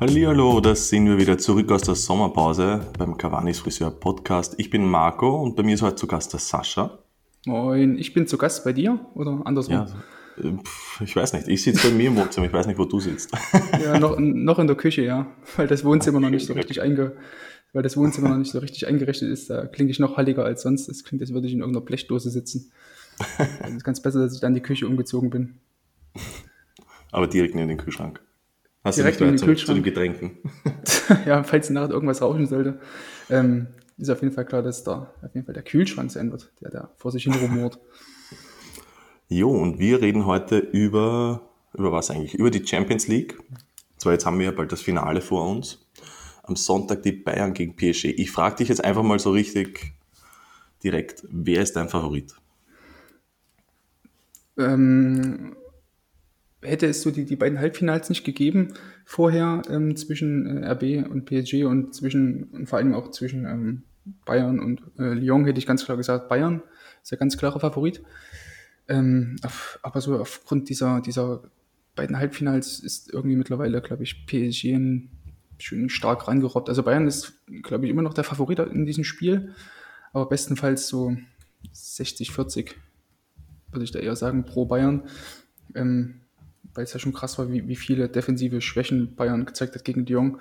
Hallo, da sind wir wieder zurück aus der Sommerpause beim Cavani's Friseur Podcast. Ich bin Marco und bei mir ist heute zu Gast der Sascha. Moin, ich bin zu Gast bei dir oder andersrum? Ja, äh, ich weiß nicht. Ich sitze bei mir im Wohnzimmer, ich weiß nicht, wo du sitzt. Ja, noch, noch in der Küche, ja. Weil das Wohnzimmer noch nicht so richtig einge, weil das Wohnzimmer noch nicht so richtig eingerichtet ist. Da klinge ich noch halliger als sonst. Es klingt, als würde ich in irgendeiner Blechdose sitzen. Es ist ganz besser, dass ich dann in die Küche umgezogen bin. Aber direkt neben den Kühlschrank. Hast direkt in den Kühlschrank. Zu den Getränken. ja, falls nachher irgendwas rauschen sollte. Ähm, ist auf jeden Fall klar, dass da auf jeden Fall der Kühlschrank sein wird, der da vor sich hin rumort. Jo, und wir reden heute über, über was eigentlich? Über die Champions League. Zwar jetzt haben wir ja bald das Finale vor uns. Am Sonntag die Bayern gegen PSG. Ich frage dich jetzt einfach mal so richtig direkt, wer ist dein Favorit? Ähm, hätte es so die, die beiden Halbfinals nicht gegeben vorher ähm, zwischen äh, RB und PSG und zwischen und vor allem auch zwischen ähm, Bayern und äh, Lyon hätte ich ganz klar gesagt, Bayern ist der ganz klare Favorit. Ähm, auf, aber so aufgrund dieser, dieser beiden Halbfinals ist irgendwie mittlerweile, glaube ich, PSG schön stark rangerobbt. Also Bayern ist, glaube ich, immer noch der Favorit in diesem Spiel, aber bestenfalls so 60, 40, würde ich da eher sagen, pro Bayern. Ähm, weil es ja schon krass war, wie, wie viele defensive Schwächen Bayern gezeigt hat gegen Lyon,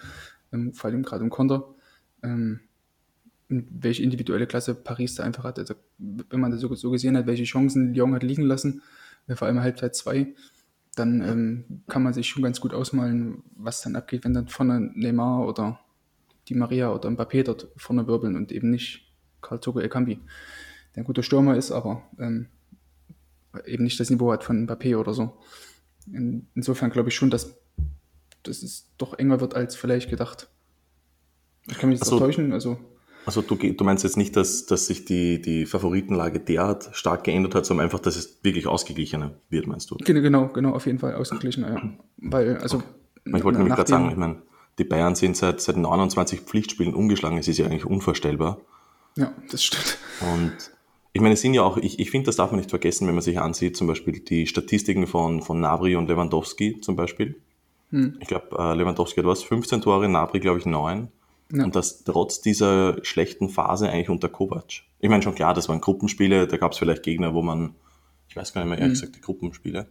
ähm, vor allem gerade im Konter. Ähm, welche individuelle Klasse Paris da einfach hat. Also, wenn man das so, so gesehen hat, welche Chancen Lyon hat liegen lassen, äh, vor allem Halbzeit 2, dann ähm, kann man sich schon ganz gut ausmalen, was dann abgeht, wenn dann vorne Neymar oder die Maria oder Mbappé dort vorne wirbeln und eben nicht Karl Togo Ekambi, der ein guter Stürmer ist, aber ähm, eben nicht das Niveau hat von Mbappé oder so. In, insofern glaube ich schon, dass, dass es doch enger wird als vielleicht gedacht. Ich kann mich jetzt also, täuschen, also also du, du meinst jetzt nicht, dass, dass sich die, die Favoritenlage derart stark geändert hat, sondern einfach, dass es wirklich ausgeglichener wird, meinst du? Genau, genau, genau auf jeden Fall ausgeglichener, ja. Weil, also. Okay. Ich wollte nämlich gerade sagen, ich meine, die Bayern sind seit, seit 29 Pflichtspielen ungeschlagen, es ist ja eigentlich unvorstellbar. Ja, das stimmt. Und ich meine, es sind ja auch, ich, ich finde, das darf man nicht vergessen, wenn man sich ansieht, zum Beispiel die Statistiken von, von Nabri und Lewandowski zum Beispiel. Hm. Ich glaube, äh, Lewandowski hat was, 15 Tore, Nabri glaube ich 9. Ja. Und das trotz dieser schlechten Phase eigentlich unter Kovac. Ich meine schon klar, das waren Gruppenspiele, da gab es vielleicht Gegner, wo man, ich weiß gar nicht mehr ehrlich mhm. gesagt, die Gruppenspiele.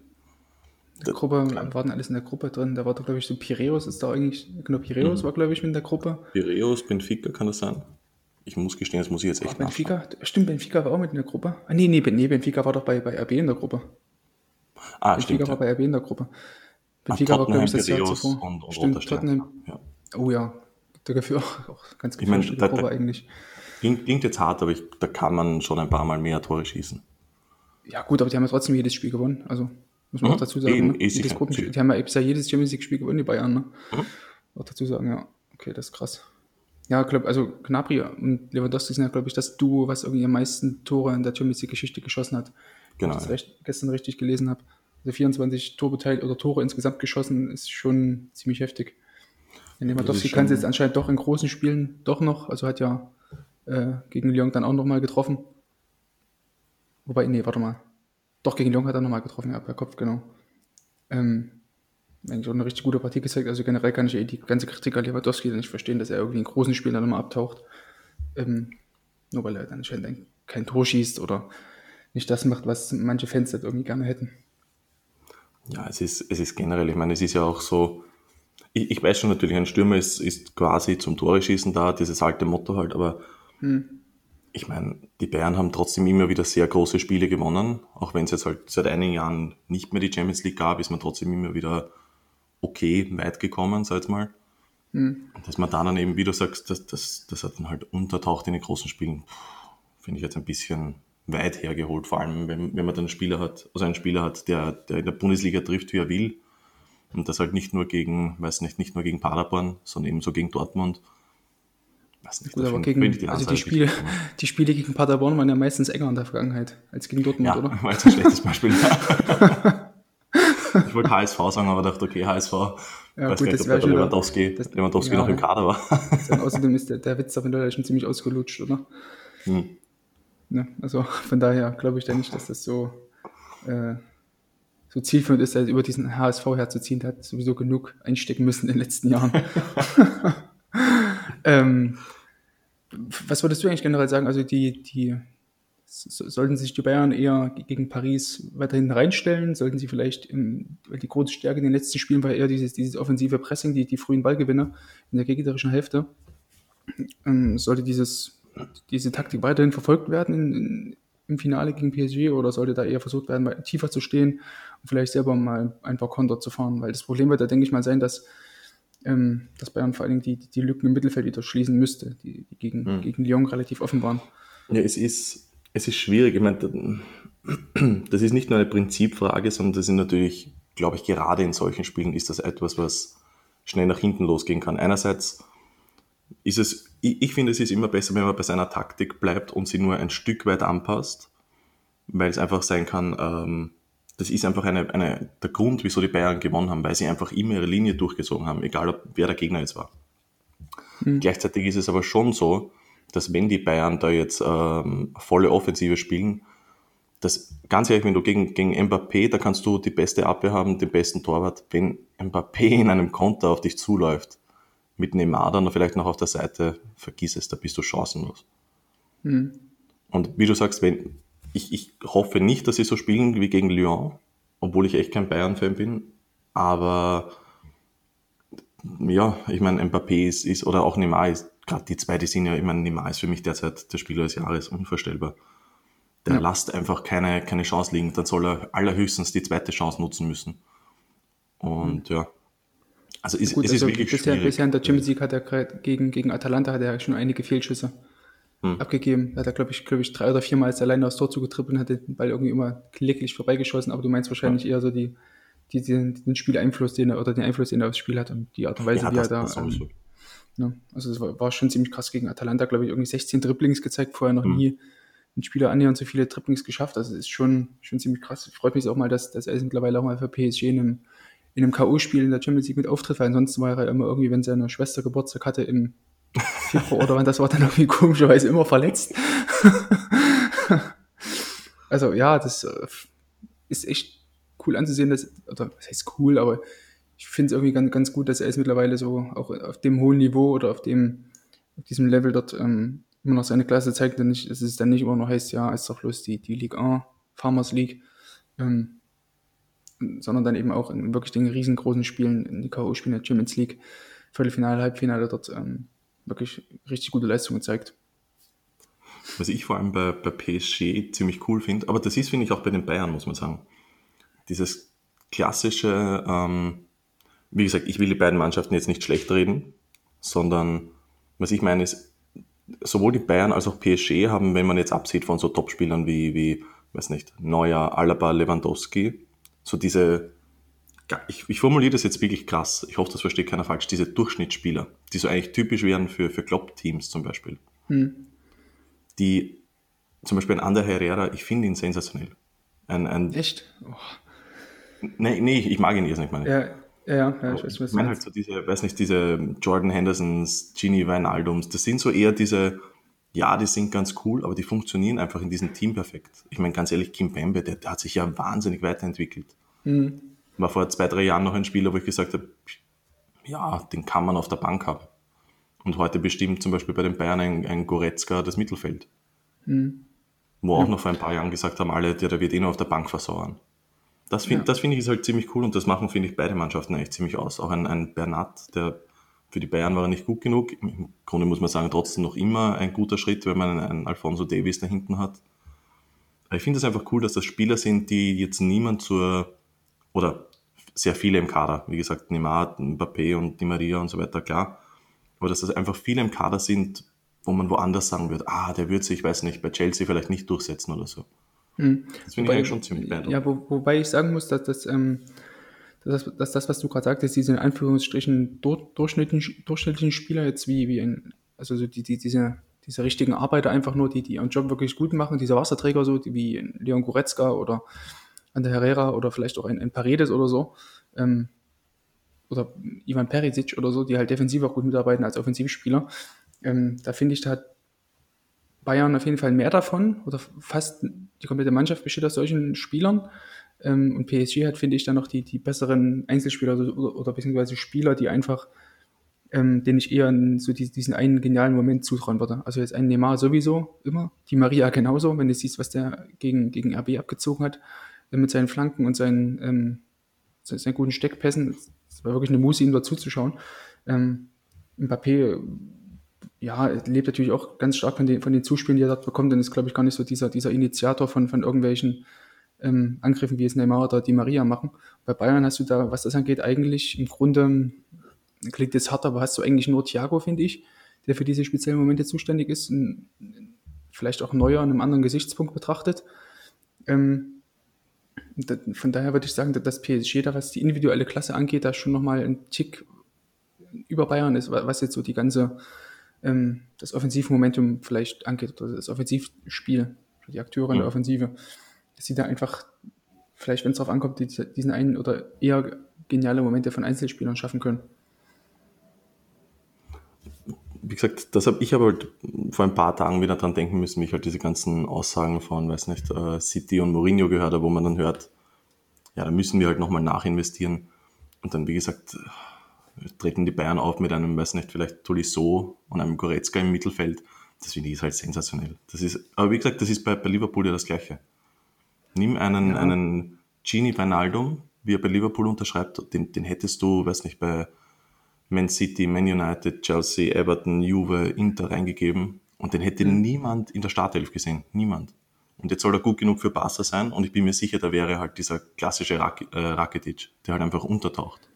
Die Gruppe, klar. waren alles in der Gruppe drin. Da war da, glaube ich, so Piräus ist da eigentlich, genau, Piräus mhm. war, glaube ich, in der Gruppe. Piräus, Benfica, kann das sein? Ich muss gestehen, das muss ich jetzt echt Ach, Benfica, nachschauen. Stimmt, Benfica war auch mit in der Gruppe. Ah, nee, nee, nee Benfica war doch bei, bei RB in der Gruppe. Ah, Benfica stimmt. war bei RB in der Gruppe. Benfica Ach, war, glaube ich, das Jahr zuvor. Und, und stimmt, Tottenham. Ja. Oh ja, Gefühl auch, auch ganz ich meine, da, da, eigentlich. Klingt, klingt, jetzt hart, aber ich, da kann man schon ein paar Mal mehr Tore schießen. Ja, gut, aber die haben ja trotzdem jedes Spiel gewonnen. Also, muss man mhm. auch dazu sagen. Eben, ne? jedes Gruppenspiel, die haben ja bisher jedes Champions League-Spiel gewonnen, die Bayern. Ne? Mhm. Auch dazu sagen, ja, okay, das ist krass. Ja, glaub, also Gnabry und Lewandowski sind ja, glaube ich, das Duo, was irgendwie am meisten Tore in der Champions League-Geschichte geschossen hat. Genau. Wenn ich das recht, gestern richtig gelesen habe. Also 24 Torbeteiligt oder Tore insgesamt geschossen, ist schon ziemlich heftig. Lewandowski kann es jetzt anscheinend doch in großen Spielen doch noch, also hat ja äh, gegen Lyon dann auch nochmal getroffen. Wobei, nee, warte mal. Doch, gegen Lyon hat er nochmal getroffen, ja, per Kopf, genau. Ähm, auch eine richtig gute Partie gezeigt. Also generell kann ich eh die ganze Kritik an Lewandowski nicht verstehen, dass er irgendwie in großen Spielen dann nochmal abtaucht. Ähm, nur weil er dann anscheinend kein Tor schießt oder nicht das macht, was manche Fans halt irgendwie gerne hätten. Ja, es ist, es ist generell, ich meine, es ist ja auch so, ich, ich weiß schon natürlich, ein Stürmer ist, ist quasi zum Tore schießen da, dieses alte Motto halt, aber hm. ich meine, die Bayern haben trotzdem immer wieder sehr große Spiele gewonnen, auch wenn es jetzt halt seit einigen Jahren nicht mehr die Champions League gab, ist man trotzdem immer wieder okay weit gekommen, sag ich mal. Hm. Und dass man dann eben, wie du sagst, dass das, das hat dann halt untertaucht in den großen Spielen, finde ich jetzt ein bisschen weit hergeholt, vor allem wenn, wenn man dann einen Spieler hat, also einen Spieler hat, der, der in der Bundesliga trifft, wie er will und das halt nicht nur gegen, weiß nicht, nicht nur gegen Paderborn, sondern ebenso gegen Dortmund. Weiß nicht, Gut, aber gegen, die also die Spiele, die Spiele gegen Paderborn waren ja meistens enger in der Vergangenheit als gegen Dortmund, ja, oder? war jetzt ein schlechtes Beispiel. ich wollte HSV sagen, aber dachte, okay, HSV. Ja, weiß gut, nicht, das ob Lewandowski, das, Lewandowski ja, noch im Kader war. Dann, außerdem ist der, der Witz da mittlerweile schon ziemlich ausgelutscht, oder? Hm. Ja, also von daher glaube ich da nicht, dass das so, äh, so zielführend ist, über diesen HSV herzuziehen. Der hat sowieso genug einstecken müssen in den letzten Jahren. ähm, was würdest du eigentlich generell sagen? Also die, die sollten sich die Bayern eher gegen Paris weiterhin reinstellen? Sollten sie vielleicht, im, weil die große Stärke in den letzten Spielen war eher dieses, dieses offensive Pressing, die, die frühen Ballgewinne in der gegnerischen Hälfte. Ähm, sollte dieses, diese Taktik weiterhin verfolgt werden in, in, im Finale gegen PSG oder sollte da eher versucht werden, tiefer zu stehen und vielleicht selber mal ein paar Konter zu fahren? Weil das Problem wird da, denke ich mal, sein, dass ähm, dass Bayern vor allen Dingen die, die Lücken im Mittelfeld wieder schließen müsste, die, die gegen, mhm. gegen Lyon relativ offen waren. Ja, es ist, es ist schwierig. Ich meine, das ist nicht nur eine Prinzipfrage, sondern das ist natürlich, glaube ich, gerade in solchen Spielen ist das etwas, was schnell nach hinten losgehen kann. Einerseits ist es, ich, ich finde, es ist immer besser, wenn man bei seiner Taktik bleibt und sie nur ein Stück weit anpasst, weil es einfach sein kann, ähm, das ist einfach eine, eine, der Grund, wieso die Bayern gewonnen haben, weil sie einfach immer ihre Linie durchgezogen haben, egal ob, wer der Gegner jetzt war. Mhm. Gleichzeitig ist es aber schon so, dass wenn die Bayern da jetzt ähm, volle Offensive spielen, das ganz ehrlich, wenn du gegen, gegen Mbappé, da kannst du die beste Abwehr haben, den besten Torwart. Wenn Mbappé in einem Konter auf dich zuläuft, mit Neymar dann vielleicht noch auf der Seite, vergiss es, da bist du chancenlos. Mhm. Und wie du sagst, wenn, ich, ich hoffe nicht, dass sie so spielen wie gegen Lyon, obwohl ich echt kein Bayern-Fan bin. Aber ja, ich meine, Mbappé ist, ist oder auch Neymar ist, gerade die zwei, die sind ja, ich meine, Neymar ist für mich derzeit der Spieler des Jahres, unvorstellbar. Der ja. lasst einfach keine, keine Chance liegen, dann soll er allerhöchstens die zweite Chance nutzen müssen. Und mhm. ja, also ist, Gut, es also ist wirklich bisher, schwierig. Bisher in der Champions League hat er gegen, gegen Atalanta hat er schon einige Fehlschüsse hm. abgegeben. Er hat er, glaube ich, glaube ich, drei oder viermal als alleine aufs Tor zugetrippelt und hat den Ball irgendwie immer kläglich vorbeigeschossen, aber du meinst wahrscheinlich ja. eher so die, die, den, den Spieleinfluss, den er, oder den Einfluss, den er aufs Spiel hat und die Art und Weise, ja, wie er da. Ähm, ja, also es war, war, schon ziemlich krass gegen Atalanta, glaube ich, irgendwie 16 Dribblings gezeigt, vorher noch hm. nie ein Spieler annähernd so viele Dribblings geschafft. Also es ist schon, schon ziemlich krass. Freut mich auch mal, dass, dass er mittlerweile auch mal für PSG in einem, in einem K.O.-Spiel in der Champions League mit auftritt, weil ansonsten war er immer irgendwie, wenn seine Schwester Geburtstag hatte, im Februar oder wann das war, dann irgendwie komischerweise immer verletzt. also ja, das äh, ist echt cool anzusehen, dass, oder was heißt cool, aber ich finde es irgendwie ganz, ganz gut, dass er es mittlerweile so auch auf dem hohen Niveau oder auf dem, auf diesem Level dort ähm, immer noch seine Klasse zeigt, denn nicht, dass es dann nicht immer noch heißt, ja, ist doch bloß die, die Ligue 1, Farmers League, ähm, sondern dann eben auch in wirklich den riesengroßen Spielen, in die K.O.-Spielen der Champions League, Viertelfinale, Halbfinale dort ähm, wirklich richtig gute Leistung gezeigt. Was ich vor allem bei, bei PSG ziemlich cool finde, aber das ist, finde ich, auch bei den Bayern, muss man sagen. Dieses klassische, ähm, wie gesagt, ich will die beiden Mannschaften jetzt nicht schlecht reden, sondern was ich meine ist, sowohl die Bayern als auch PSG haben, wenn man jetzt absieht von so Topspielern wie, wie, weiß nicht, Neuer, Alaba, Lewandowski, so diese ich, ich formuliere das jetzt wirklich krass, ich hoffe, das versteht keiner falsch, diese Durchschnittsspieler, die so eigentlich typisch wären für, für Klopp-Teams zum Beispiel, hm. die zum Beispiel ein Ander Herrera, ich finde ihn sensationell. Ein, ein, Echt? Oh. Nee, nee, ich mag ihn jetzt nicht, meine ja, ja, ja, ich weiß, was Ich meine halt so diese, weiß nicht, diese Jordan Hendersons, Genie Wijnaldums, das sind so eher diese, ja, die sind ganz cool, aber die funktionieren einfach in diesem Team perfekt. Ich meine, ganz ehrlich, Kim Pembe, der, der hat sich ja wahnsinnig weiterentwickelt. Mhm war vor zwei, drei Jahren noch ein Spieler, wo ich gesagt habe, ja, den kann man auf der Bank haben. Und heute bestimmt zum Beispiel bei den Bayern ein, ein Goretzka das Mittelfeld. Mhm. Wo auch noch vor ein paar Jahren gesagt haben, alle, der, der wird eh nur auf der Bank versauern. Das finde ja. find ich ist halt ziemlich cool und das machen, finde ich, beide Mannschaften eigentlich ziemlich aus. Auch ein, ein Bernat, der für die Bayern war er nicht gut genug. Im Grunde muss man sagen, trotzdem noch immer ein guter Schritt, wenn man einen, einen Alfonso Davis da hinten hat. Aber ich finde es einfach cool, dass das Spieler sind, die jetzt niemand zur oder sehr viele im Kader. Wie gesagt, Neymar, Mbappé und Di Maria und so weiter, klar. Aber dass das einfach viele im Kader sind, wo man woanders sagen wird, ah, der wird sich, ich weiß nicht, bei Chelsea vielleicht nicht durchsetzen oder so. Hm. Das finde ich eigentlich schon ziemlich beeindruckend. Ja, wo, wobei ich sagen muss, dass das, ähm, dass, dass das, was du gerade sagtest, diese in Anführungsstrichen durchschnittlichen, durchschnittlichen Spieler jetzt wie, wie ein, also so die, die, diese, diese richtigen Arbeiter einfach nur, die, die ihren Job wirklich gut machen, diese Wasserträger so, die, wie Leon Goretzka oder an der Herrera oder vielleicht auch ein, ein Paredes oder so. Ähm, oder Ivan Perisic oder so, die halt defensiv auch gut mitarbeiten als Offensivspieler. Ähm, da finde ich, da hat Bayern auf jeden Fall mehr davon oder fast die komplette Mannschaft besteht aus solchen Spielern. Ähm, und PSG hat, finde ich, dann noch die, die besseren Einzelspieler oder, oder, beziehungsweise Spieler, die einfach, ähm, denen ich eher so die, diesen einen genialen Moment zutrauen würde. Also jetzt ein Neymar sowieso immer, die Maria genauso, wenn du siehst, was der gegen, gegen RB abgezogen hat, äh, mit seinen Flanken und seinen, ähm, seinen guten Steckpässen. Es war wirklich eine Muse, ihm dazu zu schauen. Ähm, Mbappé, ja, lebt natürlich auch ganz stark von den, von den Zuspielen, die er dort bekommt, und ist, glaube ich, gar nicht so dieser, dieser Initiator von, von irgendwelchen ähm, Angriffen, wie es Neymar oder Di Maria machen. Bei Bayern hast du da, was das angeht, eigentlich im Grunde, klingt jetzt hart, aber hast du eigentlich nur Thiago, finde ich, der für diese speziellen Momente zuständig ist, und vielleicht auch neuer in einem anderen Gesichtspunkt betrachtet. Ähm, von daher würde ich sagen, dass PSG da, was die individuelle Klasse angeht, da schon nochmal ein Tick über Bayern ist, was jetzt so die ganze, ähm, das Offensivmomentum vielleicht angeht oder das Offensivspiel, die Akteure in der Offensive dass sie da einfach, vielleicht wenn es darauf ankommt, diesen einen oder eher geniale Momente von Einzelspielern schaffen können. Wie gesagt, das habe ich aber halt vor ein paar Tagen wieder dran denken müssen, mich halt diese ganzen Aussagen von, weiß nicht, äh, City und Mourinho gehört habe, wo man dann hört, ja, da müssen wir halt nochmal nachinvestieren. Und dann, wie gesagt, treten die Bayern auf mit einem, weiß nicht, vielleicht Tolisso und einem Goretzka im Mittelfeld. Das finde ich ist halt sensationell. Das ist, aber wie gesagt, das ist bei, bei Liverpool ja das Gleiche. Nimm einen, ja. einen Genie Wijnaldum, wie er bei Liverpool unterschreibt, den, den hättest du, weiß nicht, bei Man City, Man United, Chelsea, Everton, Juve, Inter reingegeben und den hätte mhm. niemand in der Startelf gesehen. Niemand. Und jetzt soll er gut genug für Barca sein und ich bin mir sicher, da wäre halt dieser klassische Rak äh, Rakitic, der halt einfach untertaucht.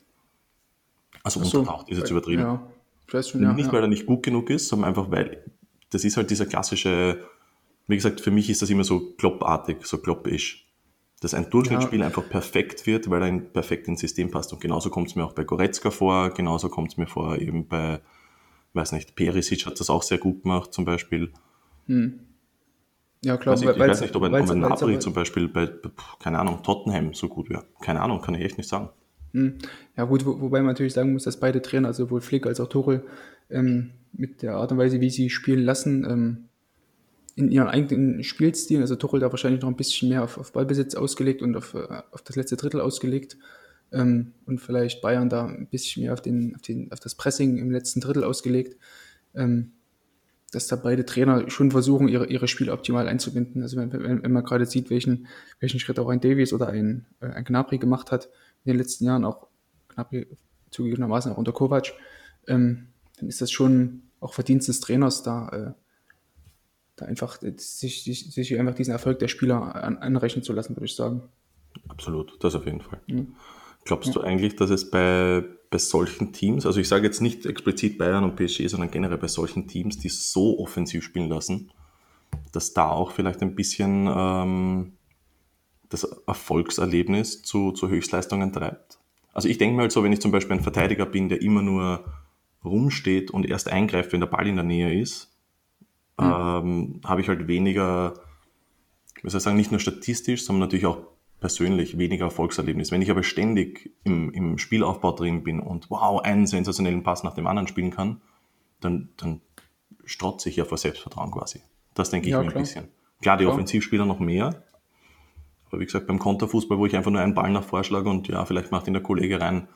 Also so, untertaucht ist jetzt übertrieben. Ja, schon, ja, nicht, ja. weil er nicht gut genug ist, sondern einfach, weil das ist halt dieser klassische wie gesagt, für mich ist das immer so kloppartig, so kloppisch. Dass ein Durchschnittsspiel einfach perfekt wird, weil er in, perfekt ins System passt. Und genauso kommt es mir auch bei Goretzka vor, genauso kommt es mir vor eben bei, weiß nicht, Perisic hat das auch sehr gut gemacht zum Beispiel. Hm. Ja, klar. Weiß ich, ich weiß nicht, ob ein, ob ein Napoli zum Beispiel bei, keine Ahnung, Tottenham so gut wäre. Keine Ahnung, kann ich echt nicht sagen. Hm. Ja gut, wo, wobei man natürlich sagen muss, dass beide Trainer, also sowohl Flick als auch Tuchel, ähm, mit der Art und Weise, wie sie spielen lassen, ähm, in ihren eigenen Spielstil. Also Tuchel da wahrscheinlich noch ein bisschen mehr auf, auf Ballbesitz ausgelegt und auf, äh, auf das letzte Drittel ausgelegt. Ähm, und vielleicht Bayern da ein bisschen mehr auf, den, auf, den, auf das Pressing im letzten Drittel ausgelegt. Ähm, dass da beide Trainer schon versuchen, ihre, ihre Spiele optimal einzubinden. Also wenn, wenn, wenn man gerade sieht, welchen, welchen Schritt auch ein Davies oder ein, äh, ein Gnabry gemacht hat in den letzten Jahren, auch Gnabry zugegebenermaßen auch unter Kovac, ähm, dann ist das schon auch Verdienst des Trainers, da äh, da einfach sich, sich, sich einfach diesen Erfolg der Spieler an, anrechnen zu lassen, würde ich sagen. Absolut, das auf jeden Fall. Mhm. Glaubst ja. du eigentlich, dass es bei, bei solchen Teams, also ich sage jetzt nicht explizit Bayern und PSG, sondern generell bei solchen Teams, die so offensiv spielen lassen, dass da auch vielleicht ein bisschen ähm, das Erfolgserlebnis zu, zu Höchstleistungen treibt? Also ich denke mal halt so, wenn ich zum Beispiel ein Verteidiger bin, der immer nur rumsteht und erst eingreift, wenn der Ball in der Nähe ist, mhm. ähm, habe ich halt weniger, wie soll ich sagen, nicht nur statistisch, sondern natürlich auch persönlich weniger Erfolgserlebnis. Wenn ich aber ständig im, im Spielaufbau drin bin und wow, einen sensationellen Pass nach dem anderen spielen kann, dann, dann strotze ich ja vor Selbstvertrauen quasi. Das denke ich ja, mir klar. ein bisschen. Klar, die klar. Offensivspieler noch mehr. Aber wie gesagt, beim Konterfußball, wo ich einfach nur einen Ball nach vorschlage und ja, vielleicht macht ihn der Kollege rein,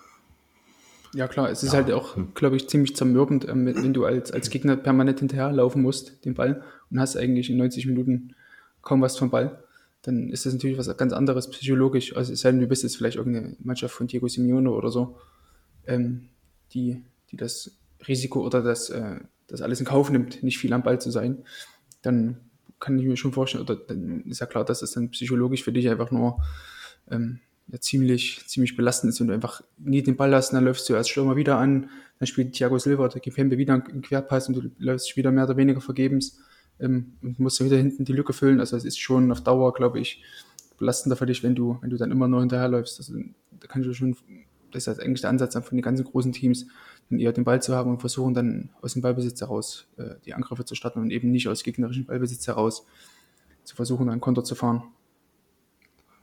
ja, klar, es ist ja. halt auch, glaube ich, ziemlich zermürbend, ähm, wenn du als, als Gegner permanent hinterherlaufen musst, den Ball, und hast eigentlich in 90 Minuten kaum was vom Ball. Dann ist das natürlich was ganz anderes psychologisch. Also es sei denn, du bist jetzt vielleicht irgendeine Mannschaft von Diego Simeone oder so, ähm, die, die das Risiko oder das, äh, das alles in Kauf nimmt, nicht viel am Ball zu sein. Dann kann ich mir schon vorstellen, oder dann ist ja klar, dass es dann psychologisch für dich einfach nur ähm, ja, ziemlich, ziemlich belastend ist, wenn du einfach nie den Ball hast, dann läufst du als Stürmer wieder an, dann spielt Thiago Silva oder Kipembe wieder einen Querpass und du läufst wieder mehr oder weniger vergebens ähm, und musst wieder hinten die Lücke füllen. Also es ist schon auf Dauer, glaube ich, belastender für dich, wenn du, wenn du dann immer nur hinterherläufst. Also, da kannst du schon, das ist eigentlich der Ansatz von den ganzen großen Teams, dann eher den Ball zu haben und versuchen dann aus dem Ballbesitz heraus äh, die Angriffe zu starten und eben nicht aus gegnerischen Ballbesitz heraus zu versuchen, einen Konter zu fahren.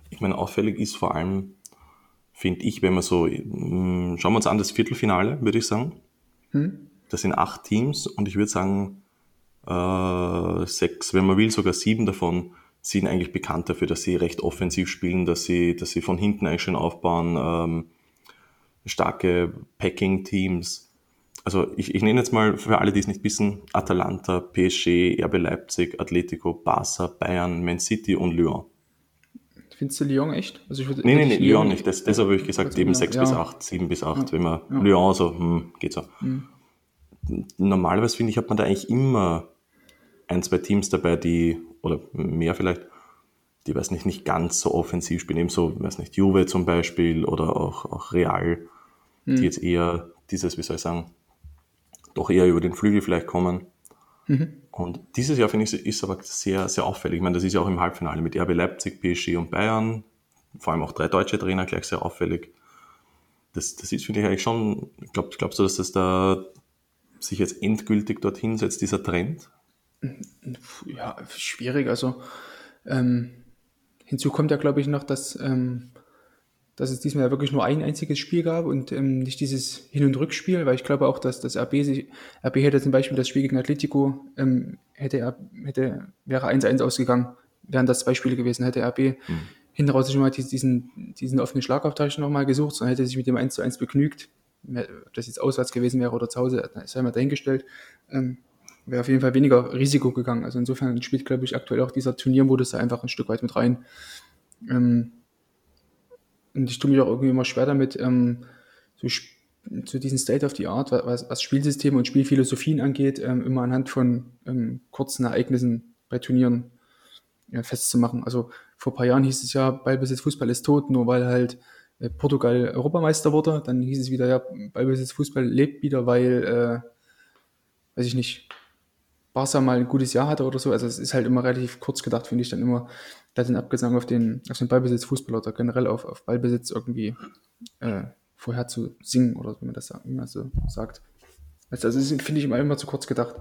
Ich meine, auffällig ist vor allem, finde ich, wenn man so, mm, schauen wir uns an, das Viertelfinale, würde ich sagen. Hm? Das sind acht Teams und ich würde sagen, äh, sechs, wenn man will, sogar sieben davon sind eigentlich bekannt dafür, dass sie recht offensiv spielen, dass sie, dass sie von hinten eigentlich schön aufbauen, ähm, starke Packing-Teams. Also ich, ich nenne jetzt mal für alle, die es nicht wissen, Atalanta, PSG, RB Leipzig, Atletico, Barca, Bayern, Man City und Lyon. Findest du Lyon echt? Also ich würde, nee, nee, nee, Lyon nicht. Das, deshalb habe ich gesagt, eben 6 ja. bis 8, 7 bis 8. Ja. Wenn man ja. Lyon so, hm, geht so. Mhm. Normalerweise finde ich, hat man da eigentlich immer ein, zwei Teams dabei, die, oder mehr vielleicht, die, weiß nicht, nicht ganz so offensiv spielen. Eben so, weiß nicht, Juve zum Beispiel oder auch, auch Real, mhm. die jetzt eher dieses, wie soll ich sagen, doch eher über den Flügel vielleicht kommen. Mhm. Und dieses Jahr finde ich, ist aber sehr, sehr auffällig. Ich meine, das ist ja auch im Halbfinale mit RB Leipzig, PSG und Bayern. Vor allem auch drei deutsche Trainer gleich sehr auffällig. Das, das ist, finde ich eigentlich schon, glaub, glaubst du, dass das da sich jetzt endgültig dorthin setzt, dieser Trend? Ja, schwierig. Also ähm, hinzu kommt ja, glaube ich, noch, dass, ähm, dass es diesmal ja wirklich nur ein einziges Spiel gab und ähm, nicht dieses Hin- und Rückspiel, weil ich glaube auch, dass das RB sich, RB hätte zum Beispiel das Spiel gegen Atletico, ähm, hätte, hätte, wäre 1-1 ausgegangen, wären das zwei Spiele gewesen, hätte RB mhm. hinten raus schon mal diesen, diesen offenen Schlagabtausch nochmal gesucht, sondern hätte sich mit dem 1 1 begnügt. Ob das jetzt auswärts gewesen wäre oder zu Hause, sei mal dahingestellt. Ähm, wäre auf jeden Fall weniger Risiko gegangen. Also insofern spielt, glaube ich, aktuell auch dieser Turniermodus da einfach ein Stück weit mit rein. Ähm, und ich tue mich auch irgendwie immer schwer damit, ähm, so zu diesem State of the Art, was, was Spielsysteme und Spielphilosophien angeht, ähm, immer anhand von ähm, kurzen Ereignissen bei Turnieren ja, festzumachen. Also vor ein paar Jahren hieß es ja, Ballbesitz Fußball ist tot, nur weil halt äh, Portugal Europameister wurde. Dann hieß es wieder, ja, Ballbesitz Fußball lebt wieder, weil, äh, weiß ich nicht, Barca mal ein gutes Jahr hatte oder so. Also es ist halt immer relativ kurz gedacht, finde ich dann immer, da den Abgesang auf den, auf den Ballbesitz Fußball oder generell auf, auf Ballbesitz irgendwie äh, vorher zu singen oder wie man das man so sagt. Also, das ist, finde ich immer, immer zu kurz gedacht,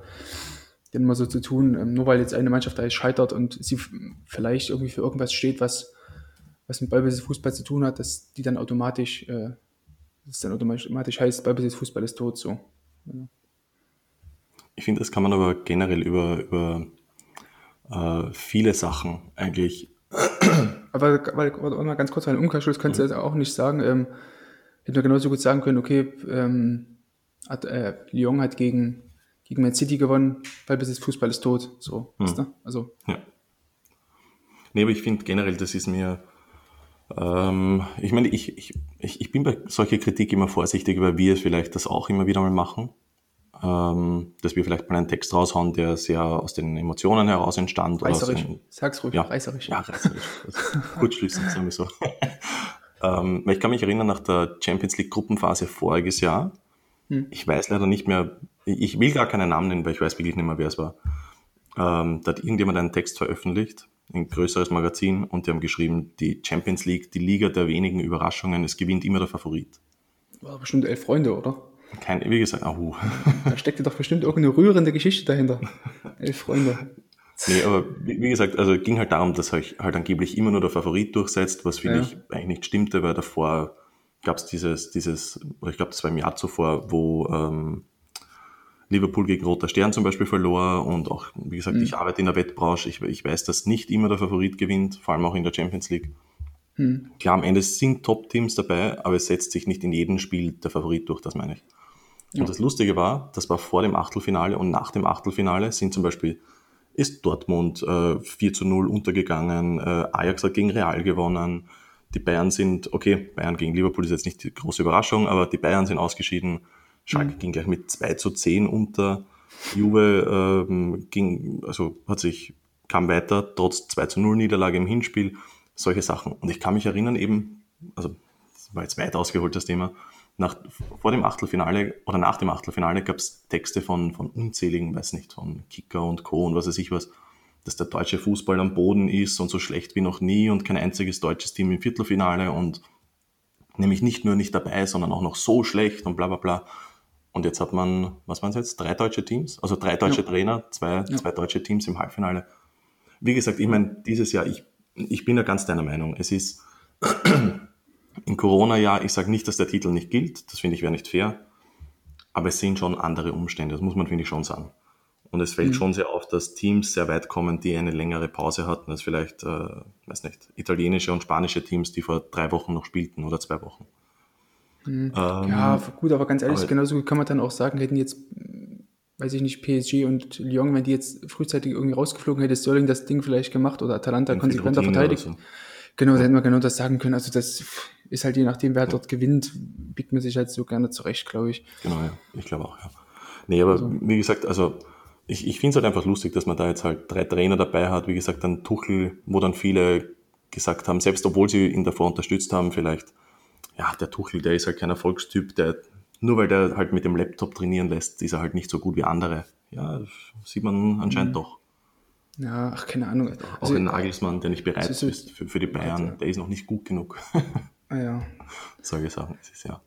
den mal so zu tun, ähm, nur weil jetzt eine Mannschaft da scheitert und sie vielleicht irgendwie für irgendwas steht, was, was mit Ballbesitz Fußball zu tun hat, dass die dann automatisch, äh, das dann automatisch heißt, Ballbesitz Fußball ist tot, so. Ja. Ich finde, das kann man aber generell über, über äh, viele Sachen eigentlich. Aber weil, mal ganz kurz, einen Umkehrschluss kannst du mhm. auch nicht sagen. Ähm, hätten wir genauso gut sagen können, okay, ähm, hat, äh, Lyon hat gegen, gegen Man City gewonnen, weil bis jetzt Fußball ist tot. So, mhm. weißt du? Also. Ja. Nee, aber ich finde generell, das ist mir. Ähm, ich meine, ich, ich, ich bin bei solcher Kritik immer vorsichtig, weil wir vielleicht das auch immer wieder mal machen ähm, dass wir vielleicht mal einen Text raushauen, der sehr aus den Emotionen heraus entstand. Reißerisch. Den, Sag's ruhig, ja, reißerisch. Ja, reißerisch. Gut schließen, sagen wir so. ähm, ich kann mich erinnern, nach der Champions League Gruppenphase voriges Jahr, hm. ich weiß leider nicht mehr, ich will gar keinen Namen nennen, weil ich weiß wirklich nicht mehr, wer es war. Ähm, da hat irgendjemand einen Text veröffentlicht, ein größeres Magazin, und die haben geschrieben, die Champions League, die Liga der wenigen Überraschungen, es gewinnt immer der Favorit. War bestimmt elf Freunde, oder? Kein, wie gesagt, oh. Da steckte doch bestimmt irgendeine rührende Geschichte dahinter. Elf Freunde. Nee, aber wie, wie gesagt, also ging halt darum, dass halt, halt angeblich immer nur der Favorit durchsetzt, was finde ja. ich eigentlich nicht stimmte, weil davor gab es dieses, dieses, ich glaube, das war im Jahr zuvor, wo ähm, Liverpool gegen Roter Stern zum Beispiel verlor und auch, wie gesagt, mhm. ich arbeite in der Wettbranche, ich, ich weiß, dass nicht immer der Favorit gewinnt, vor allem auch in der Champions League. Mhm. Klar, am Ende sind Top-Teams dabei, aber es setzt sich nicht in jedem Spiel der Favorit durch, das meine ich. Und das Lustige war, das war vor dem Achtelfinale und nach dem Achtelfinale sind zum Beispiel ist Dortmund äh, 4 zu 0 untergegangen, äh, Ajax hat gegen Real gewonnen, die Bayern sind, okay, Bayern gegen Liverpool ist jetzt nicht die große Überraschung, aber die Bayern sind ausgeschieden, Schalke mhm. ging gleich mit 2 zu 10 unter, Juve ähm, ging, also hat sich, kam weiter, trotz 2 zu 0 Niederlage im Hinspiel, solche Sachen. Und ich kann mich erinnern eben, also das war jetzt weit ausgeholt das Thema, nach, vor dem Achtelfinale oder nach dem Achtelfinale gab es Texte von, von unzähligen, weiß nicht, von Kicker und Co. und was weiß ich was, dass der deutsche Fußball am Boden ist und so schlecht wie noch nie und kein einziges deutsches Team im Viertelfinale und nämlich nicht nur nicht dabei, sondern auch noch so schlecht und bla bla bla. Und jetzt hat man, was waren es jetzt, drei deutsche Teams, also drei deutsche ja. Trainer, zwei, ja. zwei deutsche Teams im Halbfinale. Wie gesagt, ich meine, dieses Jahr, ich, ich bin ja ganz deiner Meinung. Es ist im Corona-Jahr, ich sage nicht, dass der Titel nicht gilt, das finde ich wäre nicht fair, aber es sind schon andere Umstände, das muss man, finde ich, schon sagen. Und es fällt mhm. schon sehr auf, dass Teams sehr weit kommen, die eine längere Pause hatten als vielleicht, äh, weiß nicht, italienische und spanische Teams, die vor drei Wochen noch spielten oder zwei Wochen. Mhm. Ähm, ja, gut, aber ganz ehrlich, aber, genauso kann man dann auch sagen, hätten jetzt, weiß ich nicht, PSG und Lyon, wenn die jetzt frühzeitig irgendwie rausgeflogen hätte, Sterling das Ding vielleicht gemacht oder Atalanta konsequenter verteidigt. So. Genau, da hätten wir genau das sagen können. Also das ist halt je nachdem, wer ja. dort gewinnt, biegt man sich halt so gerne zurecht, glaube ich. Genau, ja. Ich glaube auch, ja. Nee, aber also. wie gesagt, also ich, ich finde es halt einfach lustig, dass man da jetzt halt drei Trainer dabei hat. Wie gesagt, ein Tuchel, wo dann viele gesagt haben, selbst obwohl sie ihn davor unterstützt haben, vielleicht, ja, der Tuchel, der ist halt kein Erfolgstyp, der, nur weil der halt mit dem Laptop trainieren lässt, ist er halt nicht so gut wie andere. Ja, sieht man anscheinend mhm. doch. Ja, ach, keine Ahnung. Auch also, ein Nagelsmann, der nicht bereit also, ist für, für die Bayern, also, der ist noch nicht gut genug. Ah ja. Solche Sachen, es ist ja.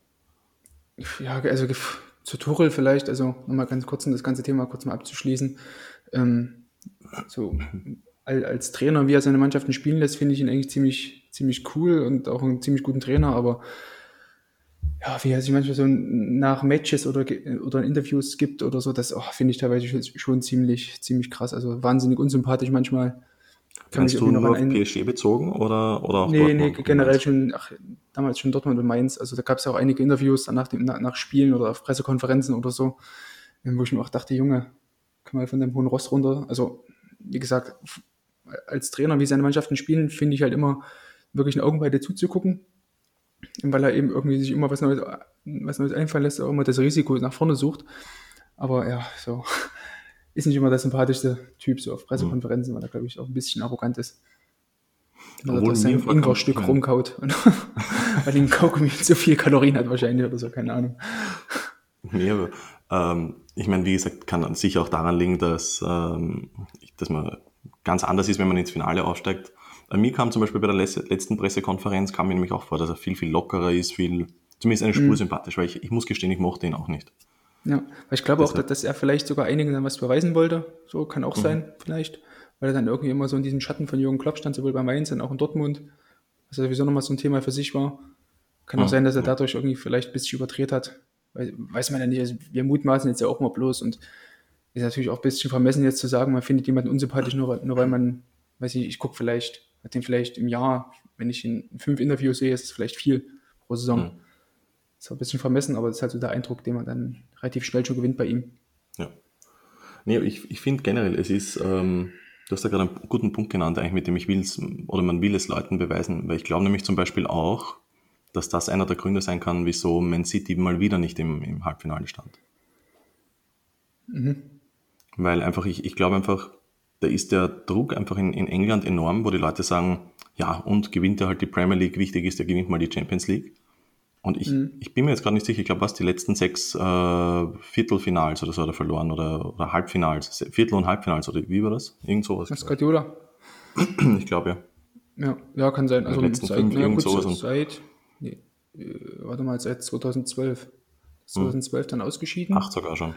Ja, also zu Tuchel vielleicht, also nochmal ganz kurz, um das ganze Thema kurz mal abzuschließen. Ähm, so als Trainer, wie er seine Mannschaften spielen lässt, finde ich ihn eigentlich ziemlich, ziemlich cool und auch einen ziemlich guten Trainer, aber ja, wie er sich manchmal so nach Matches oder, oder Interviews gibt oder so, das oh, finde ich teilweise schon ziemlich, ziemlich krass. Also wahnsinnig unsympathisch manchmal. Kannst du nur auf PSG bezogen oder, oder auch Nee, Dortmund nee, generell schon, ach, damals schon Dortmund und Mainz. Also da gab es ja auch einige Interviews nach, dem, nach Spielen oder auf Pressekonferenzen oder so, wo ich mir auch dachte, Junge, komm mal von dem hohen Rost runter. Also, wie gesagt, als Trainer, wie seine Mannschaften spielen, finde ich halt immer wirklich eine Augenweide zuzugucken, weil er eben irgendwie sich immer was Neues, was Neues einfallen lässt, auch immer das Risiko nach vorne sucht. Aber ja, so ist nicht immer der sympathischste Typ so auf Pressekonferenzen, weil er, glaube ich, auch ein bisschen arrogant ist. Oder dass sein Ingwer-Stück ja. rumkaut. weil ihm Kaugummi zu viel Kalorien hat wahrscheinlich oder so, keine Ahnung. Nee, ähm, ich meine, wie gesagt, kann sicher auch daran liegen, dass, ähm, dass man ganz anders ist, wenn man ins Finale aufsteigt. Bei mir kam zum Beispiel bei der letzten Pressekonferenz, kam mir nämlich auch vor, dass er viel, viel lockerer ist, viel, zumindest eine Spur mhm. sympathisch, weil ich, ich muss gestehen, ich mochte ihn auch nicht. Ja, weil ich glaube auch, dass er vielleicht sogar einigen dann was beweisen wollte. So kann auch mhm. sein, vielleicht. Weil er dann irgendwie immer so in diesem Schatten von Jürgen Klopp stand, sowohl bei Mainz und auch in Dortmund. Was ja sowieso nochmal so ein Thema für sich war. Kann auch mhm. sein, dass er dadurch irgendwie vielleicht ein bisschen überdreht hat. Weil, weiß man ja nicht. Also wir mutmaßen jetzt ja auch mal bloß und ist natürlich auch ein bisschen vermessen jetzt zu sagen, man findet jemanden unsympathisch, nur, nur weil man, weiß ich, ich gucke vielleicht, hat den vielleicht im Jahr, wenn ich ihn in fünf Interviews sehe, ist es vielleicht viel pro Saison. Mhm. Ist auch ein bisschen vermessen, aber das ist halt so der Eindruck, den man dann relativ schnell schon gewinnt bei ihm. Ja. Nee, ich, ich finde generell, es ist, ähm, du hast da gerade einen guten Punkt genannt, eigentlich, mit dem ich will es, oder man will es Leuten beweisen, weil ich glaube nämlich zum Beispiel auch, dass das einer der Gründe sein kann, wieso Man City mal wieder nicht im, im Halbfinale stand. Mhm. Weil einfach, ich, ich glaube einfach, da ist der Druck einfach in, in England enorm, wo die Leute sagen, ja, und gewinnt er halt die Premier League, wichtig ist, er gewinnt mal die Champions League. Und ich, mhm. ich bin mir jetzt gerade nicht sicher, ich glaube, was die letzten sechs äh, Viertelfinals oder so hat er verloren oder, oder Halbfinals, Viertel- und Halbfinals oder wie war das? Irgend sowas. Das Guardiola. Ich glaube, ja. Ja, ja, kann sein. Also letzten seit, fünf, ja, gut, seit, seit nee, äh, warte mal, seit 2012. 2012 hm. dann ausgeschieden. Acht sogar schon.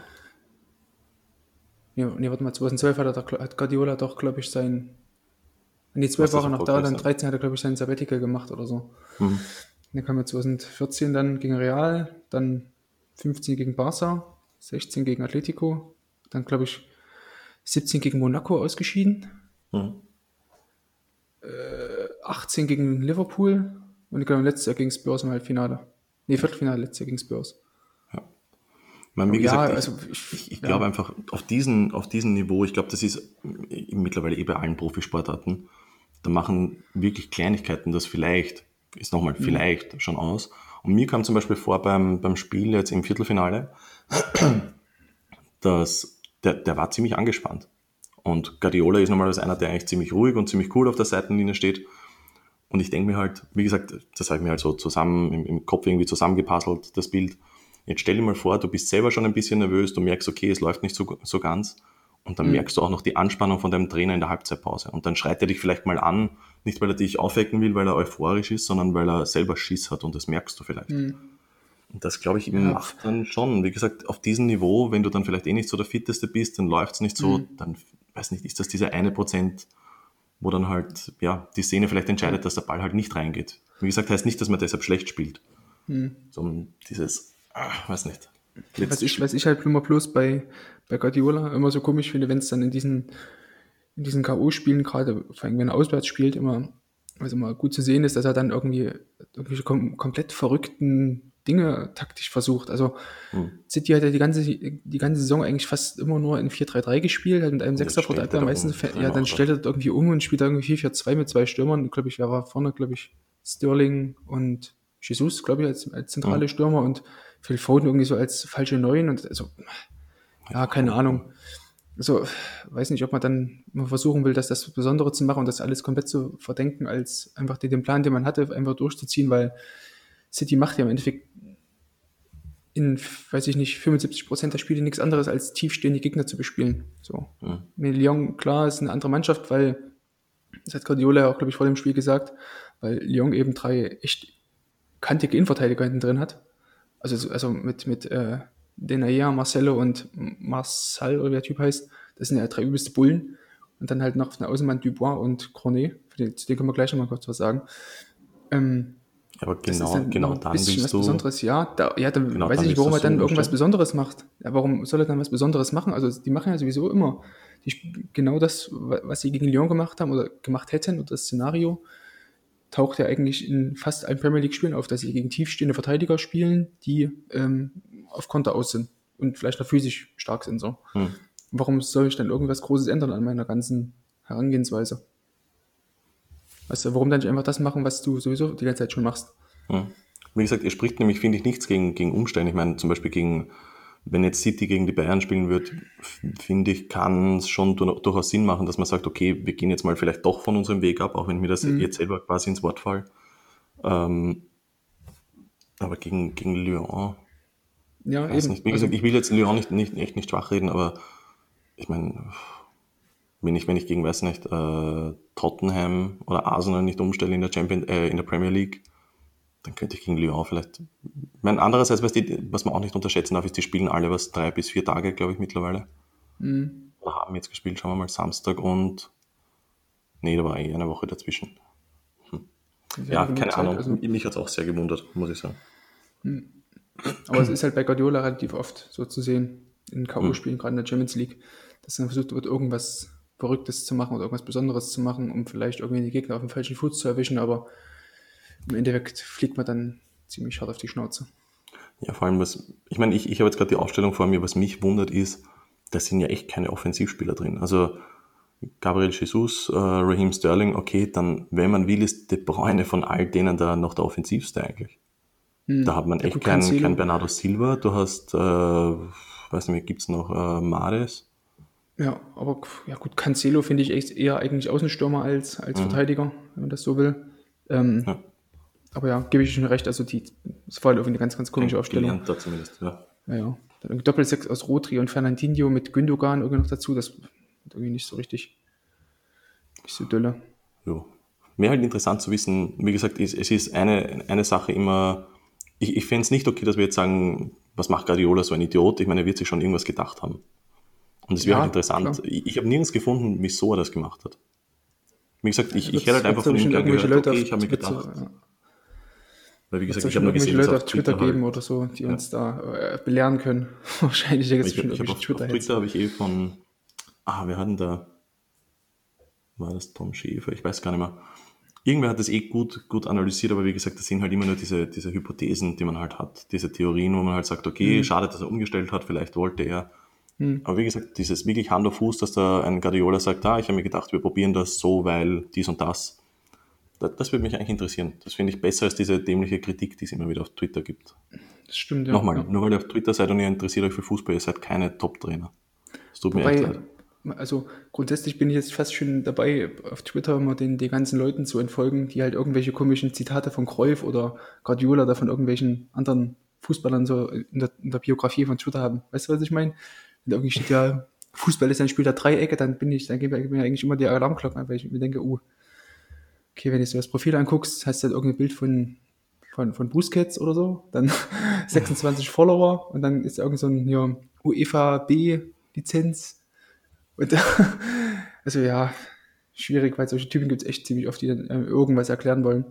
Ja, nee, warte mal, 2012 hat, er, hat Guardiola doch, glaube ich, sein. Nee, 12 Wochen noch da, dann 13 hat er, glaube ich, sein Sabbatical gemacht oder so. Mhm. Dann kam er 2014 dann gegen Real, dann 15 gegen Barca, 16 gegen Atletico, dann glaube ich 17 gegen Monaco ausgeschieden, mhm. äh, 18 gegen Liverpool und ich glaube letztes Jahr gegen Spurs im Halbfinale. Nee, Viertelfinale letztes Jahr gegen Spurs. Ja. Man, wie gesagt, ja, also ich, ich, ich ja. glaube einfach auf diesem auf diesem Niveau, ich glaube, das ist mittlerweile eh bei allen Profisportarten, da machen wirklich Kleinigkeiten das vielleicht ist nochmal mhm. vielleicht schon aus. Und mir kam zum Beispiel vor beim, beim Spiel jetzt im Viertelfinale, dass der, der war ziemlich angespannt. Und Guardiola ist normalerweise einer, der eigentlich ziemlich ruhig und ziemlich cool auf der Seitenlinie steht. Und ich denke mir halt, wie gesagt, das habe ich mir halt so zusammen im, im Kopf irgendwie zusammengepuzzelt, das Bild. Jetzt stell dir mal vor, du bist selber schon ein bisschen nervös, du merkst, okay, es läuft nicht so, so ganz. Und dann mhm. merkst du auch noch die Anspannung von deinem Trainer in der Halbzeitpause. Und dann schreit er dich vielleicht mal an, nicht weil er dich aufwecken will, weil er euphorisch ist, sondern weil er selber Schiss hat und das merkst du vielleicht. Mhm. Und das, glaube ich, macht dann schon, wie gesagt, auf diesem Niveau, wenn du dann vielleicht eh nicht so der Fitteste bist, dann läuft es nicht so, mhm. dann, weiß nicht, ist das dieser eine Prozent, wo dann halt, ja, die Szene vielleicht entscheidet, dass der Ball halt nicht reingeht. Wie gesagt, heißt nicht, dass man deshalb schlecht spielt, mhm. sondern dieses, ach, weiß nicht. Was, ich, was ich halt immer bloß bei, bei Guardiola immer so komisch finde, wenn es dann in diesen, in diesen K.O.-Spielen, gerade vor allem wenn er auswärts spielt, immer, was immer gut zu sehen ist, dass er dann irgendwie irgendwelche kom komplett verrückten Dinge taktisch versucht. Also hm. City hat ja die ganze, die ganze Saison eigentlich fast immer nur in 4-3-3 gespielt, hat mit einem Sechser vor der meistens, um, ja, dann stellt er irgendwie um und spielt irgendwie 4-4-2 mit zwei Stürmern. Glaube ich, wer war vorne, glaube ich, Sterling und Jesus, glaube ich, als, als zentrale hm. Stürmer und Phil Foden irgendwie so als falsche Neun und also, ja, keine Ahnung. Also, weiß nicht, ob man dann mal versuchen will, dass das Besondere zu machen und das alles komplett zu verdenken, als einfach den Plan, den man hatte, einfach durchzuziehen, weil City macht ja im Endeffekt in, weiß ich nicht, 75 Prozent der Spiele nichts anderes als tiefstehende Gegner zu bespielen. So. Ja. Mit Lyon, klar, ist eine andere Mannschaft, weil, das hat Guardiola auch, glaube ich, vor dem Spiel gesagt, weil Lyon eben drei echt kantige Innenverteidiger hinten drin hat. Also, also mit, mit äh, Denayer, Marcelo und Marcel, oder wie der Typ heißt, das sind ja drei übelste Bullen. Und dann halt noch auf der Außenbahn Dubois und Cornet, zu denen können wir gleich noch mal kurz was sagen. Ähm, aber genau, dann genau dann willst was du. Besonderes, ja, da, ja, dann genau, weiß ich nicht, warum er dann irgendwas Besonderes macht. Ja, warum soll er dann was Besonderes machen? Also, die machen ja sowieso immer die, genau das, was sie gegen Lyon gemacht haben oder gemacht hätten, oder das Szenario, taucht ja eigentlich in fast allen Premier League-Spielen auf, dass sie gegen tiefstehende Verteidiger spielen, die ähm, auf Konter aus sind und vielleicht noch physisch stark sind. So. Hm. Warum soll ich dann irgendwas Großes ändern an meiner ganzen Herangehensweise? Weißt du, warum dann nicht einfach das machen, was du sowieso die ganze Zeit schon machst? Hm. Wie gesagt, er spricht nämlich, finde ich, nichts gegen, gegen Umstände. Ich meine, zum Beispiel gegen, wenn jetzt City gegen die Bayern spielen wird, finde ich, kann es schon durchaus Sinn machen, dass man sagt, okay, wir gehen jetzt mal vielleicht doch von unserem Weg ab, auch wenn mir das mhm. jetzt selber quasi ins Wort fall. Ähm, aber gegen, gegen Lyon, ja, weiß eben. nicht. Wie gesagt, also, ich will jetzt Lyon nicht, nicht, echt nicht schwach reden, aber ich meine, wenn ich, wenn ich gegen, weiß nicht, äh, Tottenham oder Arsenal nicht umstelle in der Champion, äh, in der Premier League, dann könnte ich gegen Lyon vielleicht. Mein andererseits, was, die, was man auch nicht unterschätzen darf, ist, die spielen alle was drei bis vier Tage, glaube ich, mittlerweile. Mhm. Oder haben jetzt gespielt, schauen wir mal, Samstag und nee, da war eh eine Woche dazwischen. Hm. Ja, keine Zeit, Ahnung. Also, Mich hat es auch sehr gewundert, muss ich sagen. Hm. Aber es ist halt bei Guardiola relativ oft so zu sehen, in K.O.-Spielen, hm. gerade in der Champions League, dass dann versucht wird, irgendwas Verrücktes zu machen oder irgendwas Besonderes zu machen, um vielleicht irgendwie die Gegner auf dem falschen Fuß zu erwischen, aber im Endeffekt fliegt man dann ziemlich hart auf die Schnauze. Ja, vor allem, was, ich meine, ich, ich habe jetzt gerade die Aufstellung vor mir, was mich wundert ist, da sind ja echt keine Offensivspieler drin. Also Gabriel Jesus, äh, Raheem Sterling, okay, dann, wenn man will, ist De Bruyne von all denen da noch der offensivste eigentlich. Hm. Da hat man echt keinen kein Bernardo Silva, du hast, äh, weiß nicht, gibt es noch äh, Mares, ja, aber ja gut, Cancelo finde ich echt eher eigentlich Außenstürmer als, als mhm. Verteidiger, wenn man das so will. Ähm, ja. Aber ja, gebe ich schon recht, also die, das war halt irgendwie eine ganz, ganz komische Aufstellung. Da zumindest, ja. Ja, ja. Dann Doppelsechs aus Rotri und Fernandinho mit Gündogan irgendwie noch dazu, das irgendwie nicht so richtig, nicht so dolle. Ja. Mir halt interessant zu wissen, wie gesagt, ist, es ist eine, eine Sache immer, ich, ich fände es nicht okay, dass wir jetzt sagen, was macht Guardiola so ein Idiot? Ich meine, er wird sich schon irgendwas gedacht haben. Und es wäre ja, halt interessant. Klar. Ich, ich habe nirgends gefunden, wieso er das gemacht hat. Wie gesagt, ich, ich hätte halt einfach von ihm gern gehört, Leute okay, ich habe mir gedacht. Ja. Weil wie gesagt, ich habe nur gesehen, Leute auf Twitter, Twitter geben halt, oder so, die ja. uns da äh, belehren können. Wahrscheinlich ich, ich, ich auf, Twitter. Auf Twitter habe ich eh von, ah, wir hatten da, war das Tom Schäfer? Ich weiß gar nicht mehr. Irgendwer hat das eh gut, gut analysiert, aber wie gesagt, das sind halt immer nur diese, diese Hypothesen, die man halt hat, diese Theorien, wo man halt sagt, okay, mhm. schade, dass er umgestellt hat, vielleicht wollte er hm. Aber wie gesagt, dieses wirklich Hand auf Fuß, dass da ein Guardiola sagt, ah, ich habe mir gedacht, wir probieren das so, weil dies und das. Das, würde mich eigentlich interessieren. Das finde ich besser als diese dämliche Kritik, die es immer wieder auf Twitter gibt. Das stimmt, ja. Nochmal, ja. nur weil ihr auf Twitter seid und ihr interessiert euch für Fußball, ihr seid keine Top-Trainer. Das tut Wobei, mir echt leid. Also grundsätzlich bin ich jetzt fast schon dabei, auf Twitter immer den, den ganzen Leuten zu entfolgen, die halt irgendwelche komischen Zitate von Cruyff oder Guardiola oder von irgendwelchen anderen Fußballern so in der, in der Biografie von Twitter haben. Weißt du, was ich meine? Und irgendwie steht ja, Fußball ist ein Spiel der Dreiecke, dann bin ich, dann gebe ich mir eigentlich immer die Alarmglocken an, weil ich mir denke, oh, okay, wenn du so das Profil anguckst, hast du halt irgendein Bild von, von, von Busquets oder so, dann 26 Follower und dann ist irgend so ein ja, UEFA B-Lizenz. Und also ja, schwierig, weil solche Typen gibt es echt ziemlich oft, die dann äh, irgendwas erklären wollen.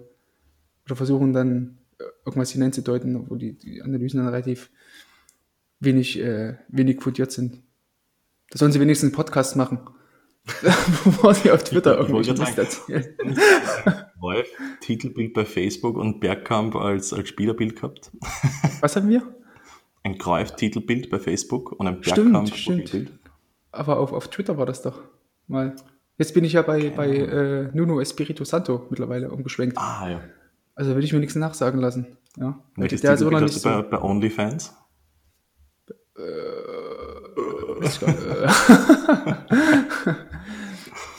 Oder versuchen dann äh, irgendwas hineinzudeuten, wo die, die Analysen dann relativ wenig, äh, wenig fundiert sind. Da sollen sie wenigstens einen Podcast machen. Bevor sie auf Twitter irgendwelche Mist erzählen. Wolf, Titelbild bei Facebook und Bergkamp als, als Spielerbild gehabt. Was haben wir? Ein Greif-Titelbild bei Facebook und ein Bergkamp stimmt, stimmt. Aber auf, auf Twitter war das doch mal. Jetzt bin ich ja bei, bei äh, Nuno Espirito Santo mittlerweile umgeschwenkt. Ah, ja. Also will ich mir nichts nachsagen lassen. Ja. Welches der noch nicht so bei, bei OnlyFans? Äh,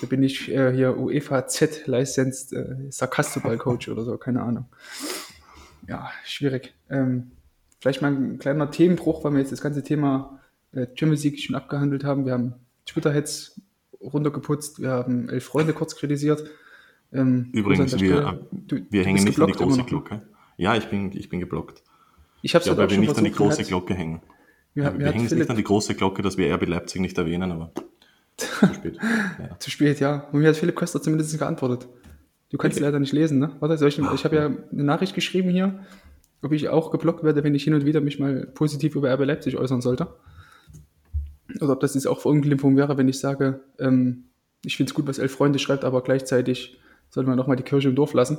da bin ich äh, hier UEFA Z Licensed äh, Sarkastoball Coach oder so, keine Ahnung. Ja, schwierig. Ähm, vielleicht mal ein kleiner Themenbruch, weil wir jetzt das ganze Thema äh, Champions League schon abgehandelt haben. Wir haben Twitter-Heads runtergeputzt, wir haben elf Freunde kurz kritisiert. Ähm, Übrigens, wir, du, wir hängen nicht an die große Glocke. Ja, ich bin, ich bin geblockt. Ich habe ja, weil wir nicht an die große Glocke hängen. Wir, wir hängen nicht an die große Glocke, dass wir RB Leipzig nicht erwähnen, aber zu spät. Ja. zu spät, ja. Und mir hat Philipp Köster zumindest geantwortet. Du kannst okay. leider nicht lesen, ne? Warte, soll ich, ich habe ja eine Nachricht geschrieben hier, ob ich auch geblockt werde, wenn ich hin und wieder mich mal positiv über RB Leipzig äußern sollte. Oder ob das jetzt auch Verunglimpfung wäre, wenn ich sage, ähm, ich finde es gut, was Elf Freunde schreibt, aber gleichzeitig sollte man nochmal die Kirche im Dorf lassen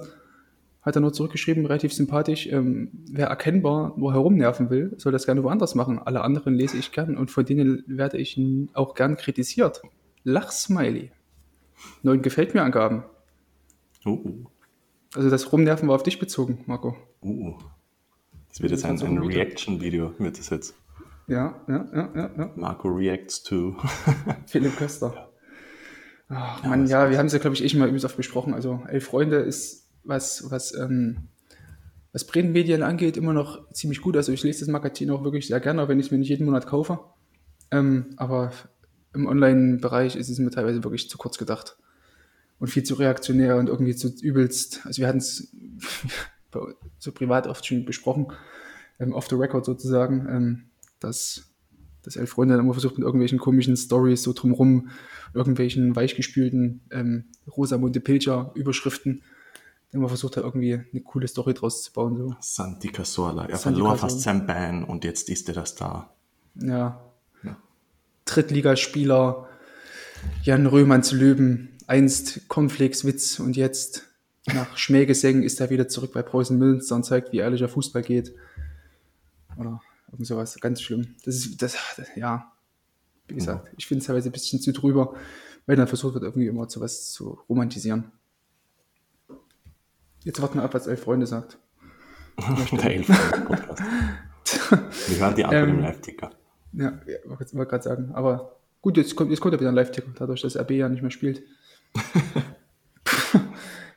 hat er nur zurückgeschrieben, relativ sympathisch, ähm, wer erkennbar nur herumnerven will, soll das gerne woanders machen. Alle anderen lese ich gern und von denen werde ich auch gern kritisiert. Lachsmiley. Neun gefällt mir Angaben. Uh. Also das Rumnerven war auf dich bezogen, Marco. Uh. Das wird jetzt ein, ein Reaction-Video, wird das jetzt. Ja, ja, ja, ja. ja. Marco reacts to. Philipp Köster. Ach, Mann, ja, ja wir haben es ja, glaube ich, eh mal übelst oft besprochen. Also, Elf Freunde ist was, was, ähm, was Printmedien angeht, immer noch ziemlich gut. Also ich lese das Magazin auch wirklich sehr gerne, auch wenn ich es mir nicht jeden Monat kaufe. Ähm, aber im Online-Bereich ist es mir teilweise wirklich zu kurz gedacht. Und viel zu reaktionär und irgendwie zu übelst. Also wir hatten es so privat oft schon besprochen, ähm, off the record sozusagen, ähm, dass dass elf Freunde dann immer versucht mit irgendwelchen komischen Stories so drumrum, irgendwelchen weichgespülten ähm, Rosamunde Pilcher Überschriften immer versucht hat, irgendwie eine coole Story draus zu bauen. So. Santi Casola, er Santi verlor fast sein Bein und jetzt ist er das da. Ja. ja. Drittligaspieler, Jan Röhmanns Löwen, einst Cornflakes-Witz und jetzt nach Schmähgesängen ist er wieder zurück bei Preußen Münster und zeigt, wie ehrlicher Fußball geht. Oder irgend sowas, ganz schlimm. Das ist, das, das ja, wie gesagt, ja. ich finde es teilweise ein bisschen zu drüber, weil dann versucht wird, irgendwie immer so was zu romantisieren. Jetzt warten wir ab, was Elf Freunde sagt. Der Elf Freunde Podcast. wir hören die Antwort ähm, im Live-Ticker. Ja, ich wollte gerade sagen. Aber gut, jetzt kommt, jetzt kommt ja wieder ein Live-Ticker, dadurch, dass RB ja nicht mehr spielt.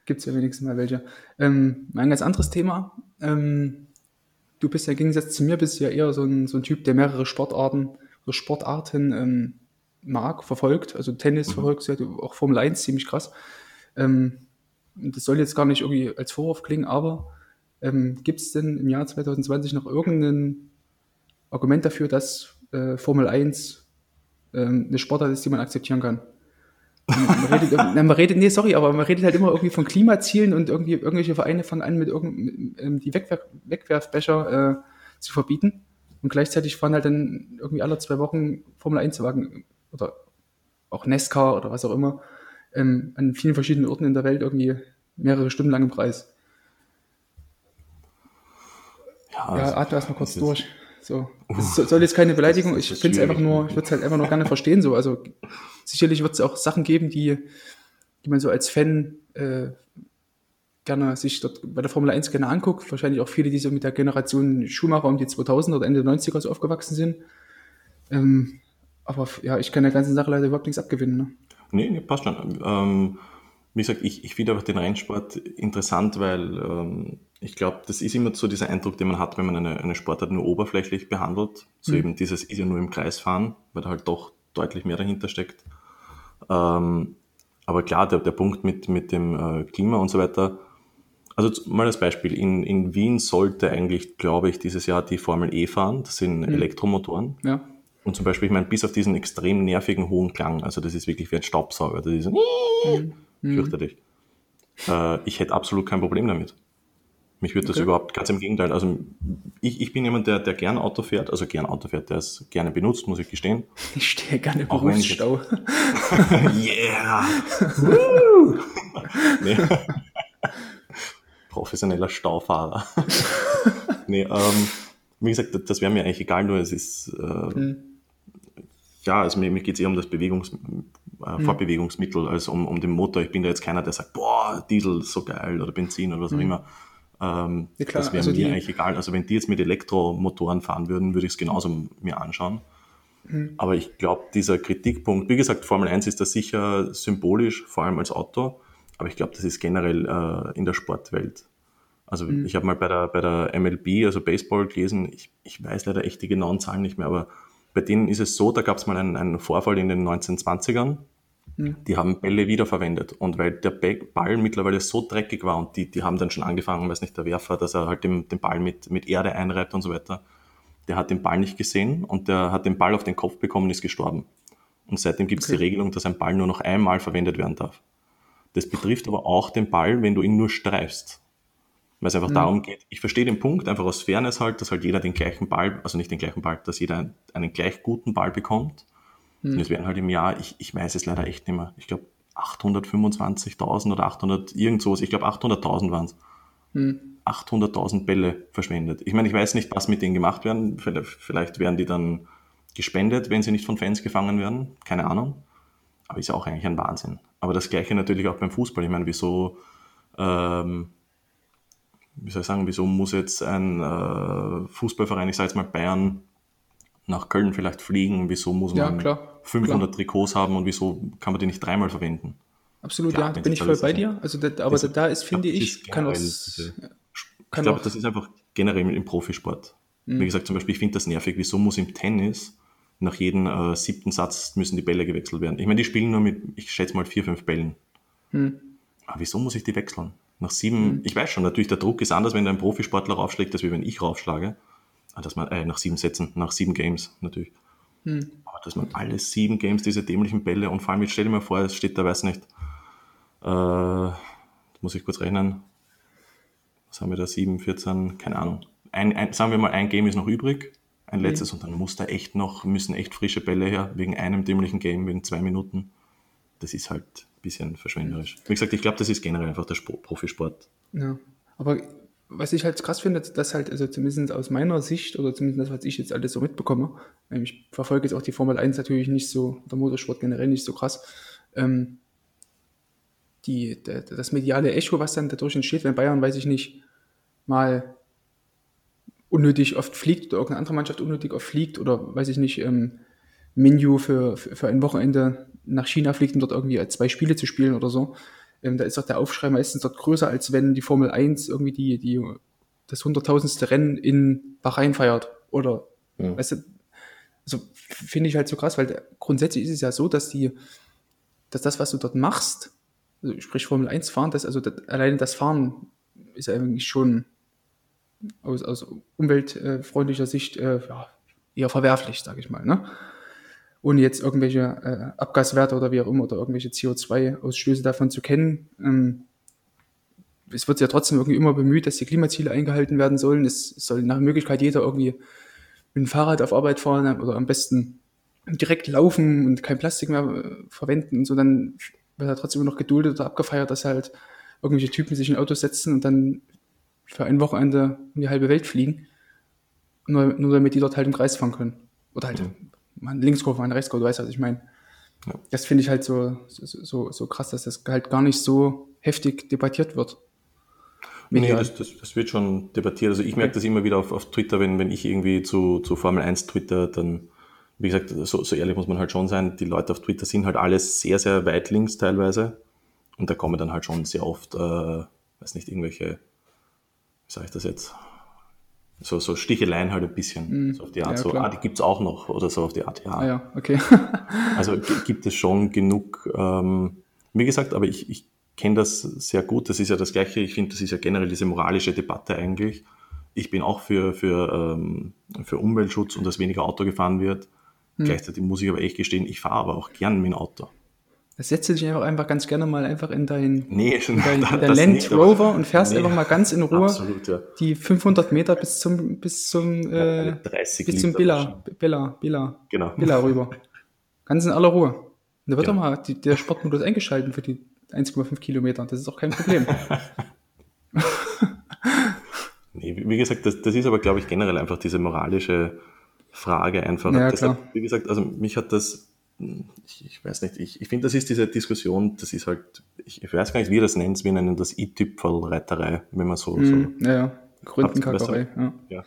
Gibt es ja wenigstens mal welche. Ähm, ein ganz anderes Thema. Ähm, du bist ja im Gegensatz zu mir bist ja eher so ein, so ein Typ, der mehrere Sportarten oder Sportarten ähm, mag, verfolgt. Also Tennis mhm. verfolgst ja auch Formel 1 ziemlich krass. Ähm, das soll jetzt gar nicht irgendwie als Vorwurf klingen, aber ähm, gibt es denn im Jahr 2020 noch irgendein Argument dafür, dass äh, Formel 1 ähm, eine Sportart ist, die man akzeptieren kann? Man redet, man redet, nee, sorry, aber man redet halt immer irgendwie von Klimazielen und irgendwie irgendwelche Vereine fangen an, mit, mit ähm, die Wegwerf, Wegwerfbecher äh, zu verbieten. Und gleichzeitig fahren halt dann irgendwie alle zwei Wochen Formel 1 Wagen oder auch NASCAR oder was auch immer ähm, an vielen verschiedenen Orten in der Welt irgendwie mehrere Stunden lang im Preis. Ja, ja atme erstmal kurz durch. So. Das uh, soll jetzt keine Beleidigung, ich finde es einfach nur, ich würde es halt einfach nur gerne verstehen. So. Also sicherlich wird es auch Sachen geben, die, die man so als Fan äh, gerne sich dort bei der Formel 1 gerne anguckt. Wahrscheinlich auch viele, die so mit der Generation Schumacher um die 2000 oder Ende der 90er so aufgewachsen sind. Ähm, aber ja, ich kann der ganzen Sache leider überhaupt nichts abgewinnen. Ne? Nee, nee, passt schon. Ähm, wie gesagt, ich, ich finde einfach den Rennsport interessant, weil ähm, ich glaube, das ist immer so dieser Eindruck, den man hat, wenn man eine, eine Sportart nur oberflächlich behandelt. So mhm. eben dieses ist ja nur im Kreis fahren, weil da halt doch deutlich mehr dahinter steckt. Ähm, aber klar, der, der Punkt mit, mit dem äh, Klima und so weiter. Also mal als Beispiel, in, in Wien sollte eigentlich, glaube ich, dieses Jahr die Formel E fahren. Das sind mhm. Elektromotoren. Ja. Und zum Beispiel, ich meine, bis auf diesen extrem nervigen hohen Klang, also das ist wirklich wie ein Staubsauger, das ist so, mhm. fürchterlich. Äh, ich hätte absolut kein Problem damit. Mich würde das okay. überhaupt, ganz im Gegenteil, also ich, ich bin jemand, der, der gern Auto fährt, also gern Auto fährt, der es gerne benutzt, muss ich gestehen. Ich stehe gerne im Berufsstau. yeah! nee. Professioneller Staufahrer. nee, ähm, wie gesagt, das wäre mir eigentlich egal, nur es ist, äh, mhm. Ja, also mir, mir geht es eher um das Bewegungs, äh, mhm. Fortbewegungsmittel als um, um den Motor. Ich bin da jetzt keiner, der sagt, boah, Diesel, so geil, oder Benzin oder was auch mhm. immer ähm, ja, klar, das wäre also mir die, eigentlich egal. Also wenn die jetzt mit Elektromotoren fahren würden, würde ich es genauso mir anschauen. Mhm. Aber ich glaube, dieser Kritikpunkt, wie gesagt, Formel 1 ist da sicher symbolisch, vor allem als Auto, aber ich glaube, das ist generell äh, in der Sportwelt. Also mhm. ich habe mal bei der, bei der MLB, also Baseball gelesen, ich, ich weiß leider echt die genauen Zahlen nicht mehr, aber bei denen ist es so, da gab es mal einen, einen Vorfall in den 1920ern, hm. Die haben Bälle wiederverwendet. Und weil der Ball mittlerweile so dreckig war und die, die haben dann schon angefangen, weiß nicht, der Werfer, dass er halt den, den Ball mit, mit Erde einreibt und so weiter. Der hat den Ball nicht gesehen und der hat den Ball auf den Kopf bekommen und ist gestorben. Und seitdem gibt es okay. die Regelung, dass ein Ball nur noch einmal verwendet werden darf. Das betrifft aber auch den Ball, wenn du ihn nur streifst. Weil es einfach mhm. darum geht, ich verstehe den Punkt, einfach aus Fairness halt, dass halt jeder den gleichen Ball, also nicht den gleichen Ball, dass jeder einen, einen gleich guten Ball bekommt. Hm. Und es werden halt im Jahr, ich, ich weiß es leider echt nicht mehr, ich glaube 825.000 oder 800, irgend sowas, ich glaube 800.000 waren es. Hm. 800.000 Bälle verschwendet. Ich meine, ich weiß nicht, was mit denen gemacht werden. Vielleicht werden die dann gespendet, wenn sie nicht von Fans gefangen werden. Keine Ahnung. Aber ist ja auch eigentlich ein Wahnsinn. Aber das Gleiche natürlich auch beim Fußball. Ich meine, wieso, ähm, wie soll ich sagen, wieso muss jetzt ein äh, Fußballverein, ich sage jetzt mal Bayern, nach Köln vielleicht fliegen? Wieso muss man ja, klar, 500 klar. Trikots haben und wieso kann man die nicht dreimal verwenden? Absolut, klar, ja, da bin ich voll bei dir. Also, das, aber das, da ist, finde ich, kann auch, ich glaube, das ist einfach generell im Profisport. Mhm. Wie gesagt, zum Beispiel, ich finde das nervig. Wieso muss im Tennis nach jedem äh, siebten Satz müssen die Bälle gewechselt werden? Ich meine, die spielen nur mit, ich schätze mal, vier, fünf Bällen. Mhm. Aber wieso muss ich die wechseln? Nach sieben, mhm. ich weiß schon, natürlich, der Druck ist anders, wenn ein Profisportler raufschlägt, als wenn ich raufschlage. Ah, dass man, äh, nach sieben Sätzen, nach sieben Games natürlich. Hm. Aber dass man alle sieben Games diese dämlichen Bälle und vor allem jetzt stell dir mal vor, es steht da, weiß nicht, äh, muss ich kurz rechnen, was haben wir da, sieben, 14, keine Ahnung. Ein, ein, sagen wir mal, ein Game ist noch übrig, ein hm. letztes, und dann muss da echt noch, müssen echt frische Bälle her, wegen einem dämlichen Game, wegen zwei Minuten. Das ist halt bisschen verschwenderisch. Wie gesagt, ich glaube, das ist generell einfach der Sport, Profisport. Ja, aber was ich halt krass finde, dass halt, also zumindest aus meiner Sicht oder zumindest das, was ich jetzt alles so mitbekomme, ähm, ich verfolge jetzt auch die Formel 1 natürlich nicht so, der Motorsport generell nicht so krass, ähm, die, das mediale Echo, was dann dadurch entsteht, wenn Bayern, weiß ich nicht, mal unnötig oft fliegt oder irgendeine andere Mannschaft unnötig oft fliegt oder weiß ich nicht, ähm, Menu für, für, für ein Wochenende nach China fliegt, um dort irgendwie zwei Spiele zu spielen oder so, ähm, da ist doch der Aufschrei meistens dort größer, als wenn die Formel 1 irgendwie die, die, das hunderttausendste Rennen in Bahrain feiert. Oder, ja. weißt du, also finde ich halt so krass, weil grundsätzlich ist es ja so, dass die, dass das, was du dort machst, also sprich Formel 1 fahren, das, also das, alleine das Fahren ist ja eigentlich schon aus, aus umweltfreundlicher Sicht äh, ja, eher verwerflich, sage ich mal. Ne? Ohne jetzt irgendwelche äh, Abgaswerte oder wie auch immer oder irgendwelche CO2-Ausstöße davon zu kennen. Ähm, es wird ja trotzdem irgendwie immer bemüht, dass die Klimaziele eingehalten werden sollen. Es soll nach Möglichkeit jeder irgendwie mit dem Fahrrad auf Arbeit fahren oder am besten direkt laufen und kein Plastik mehr äh, verwenden und so. Dann wird ja trotzdem noch geduldet oder abgefeiert, dass halt irgendwelche Typen sich in Autos setzen und dann für ein Wochenende um die halbe Welt fliegen. Nur, nur damit die dort halt im Kreis fahren können. Oder halt mhm man Linkskurve, man Rechtskurve, du weißt, was ich meine. Ja. Das finde ich halt so, so, so, so krass, dass das halt gar nicht so heftig debattiert wird. Nee, das, das, das, wird schon debattiert. Also ich merke das immer wieder auf, auf Twitter, wenn, wenn ich irgendwie zu, zu Formel 1 Twitter, dann, wie gesagt, so, so ehrlich muss man halt schon sein, die Leute auf Twitter sind halt alles sehr, sehr weit links teilweise. Und da kommen dann halt schon sehr oft, äh, weiß nicht, irgendwelche, wie sage ich das jetzt, so, so Sticheleien halt ein bisschen. Mm, so auf die Art, ja, so, ah, die gibt's auch noch oder so auf die Art, ja. Ah, ja, okay. also gibt es schon genug, ähm, wie gesagt, aber ich, ich kenne das sehr gut. Das ist ja das Gleiche. Ich finde, das ist ja generell diese moralische Debatte eigentlich. Ich bin auch für, für, ähm, für Umweltschutz und dass weniger Auto gefahren wird. Mm. Gleichzeitig muss ich aber echt gestehen, ich fahre aber auch gern mit dem Auto. Du dich einfach, einfach ganz gerne mal einfach in dein, Nee, in dein, in dein Land nicht, Rover und fährst Nee. einfach mal ganz in Ruhe Absolut, ja. die 500 Meter bis zum, bis zum, äh, Eine 30 bis zum Billa, Billa, Billa, Genau. Billa rüber. Ganz in aller Ruhe. Und da wird Ja. doch mal die, der Sportmodus eingeschalten für die 1,5 Kilometer. Das ist auch kein Problem. Nee, wie gesagt, das, das ist aber, glaube ich, generell einfach diese moralische Frage einfach. Ja. Hat, wie gesagt, also mich hat das, ich, ich weiß nicht, ich, ich finde, das ist diese Diskussion, das ist halt, ich, ich weiß gar nicht, wie ihr das nennt, wir nennen das i-Tüpfelreiterei, wenn man so, so Hm, ja, ja. Gründenkackerei. Ja. ja.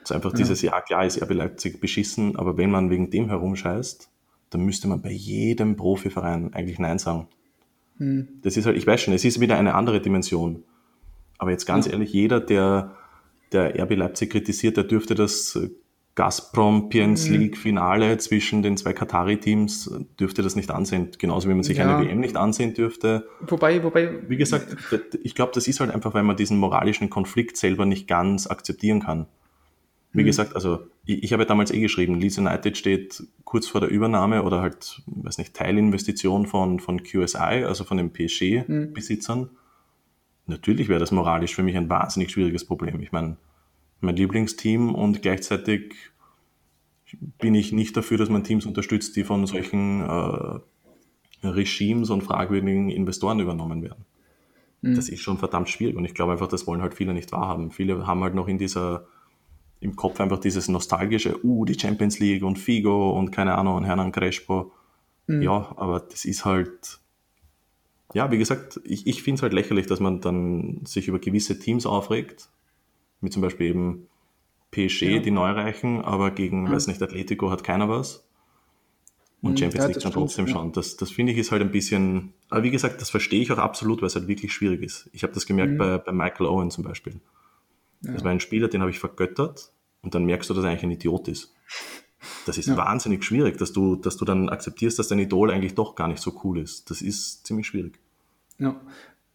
Das ist einfach dieses, ja klar ist RB Leipzig beschissen, aber wenn man wegen dem herumscheißt, dann müsste man bei jedem Profiverein eigentlich Nein sagen. Hm. Das ist halt, ich weiß schon, es ist wieder eine andere Dimension. Aber jetzt ganz ehrlich, jeder, der, der RB Leipzig kritisiert, der dürfte das äh, Gazprom Mhm. Piens League Finale zwischen den zwei Katari-Teams, äh, dürfte das nicht ansehen. Genauso wie man sich Ja. eine WM nicht ansehen dürfte. Wobei, wobei, Wie gesagt, ich glaube, das ist halt einfach, weil man diesen moralischen Konflikt selber nicht ganz akzeptieren kann. Wie gesagt, also ich, ich habe ja damals eh geschrieben, Leeds United steht kurz vor der Übernahme oder halt, weiß nicht, Teilinvestition von, von QSI, also von den PSG-Besitzern. Natürlich wäre das moralisch für mich ein wahnsinnig schwieriges Problem. Ich meine, mein Lieblingsteam und gleichzeitig bin ich nicht dafür, dass man Teams unterstützt, die von solchen äh, Regimes und fragwürdigen Investoren übernommen werden. Das ist schon verdammt schwierig und ich glaube einfach, das wollen halt viele nicht wahrhaben. Viele haben halt noch in dieser, im Kopf einfach dieses nostalgische, uh, die Champions League und Figo und keine Ahnung und Hernan Crespo. Ja, aber das ist halt, ja, wie gesagt, ich, ich finde es halt lächerlich, dass man dann sich über gewisse Teams aufregt, wie zum Beispiel eben PSG, die Neureichen, aber gegen, weiß nicht, Atletico hat keiner was. Und Mhm, Champions ja, League dann trotzdem ja. schon. Das, das finde ich ist halt ein bisschen, aber wie gesagt, das verstehe ich auch absolut, weil es halt wirklich schwierig ist. Ich habe das gemerkt Mhm. bei, bei Michael Owen zum Beispiel. Das war ein Spieler, den habe ich vergöttert und dann merkst du, dass er eigentlich ein Idiot ist. Das ist Ja. wahnsinnig schwierig, dass du, dass du dann akzeptierst, dass dein Idol eigentlich doch gar nicht so cool ist. Das ist ziemlich schwierig. Ja.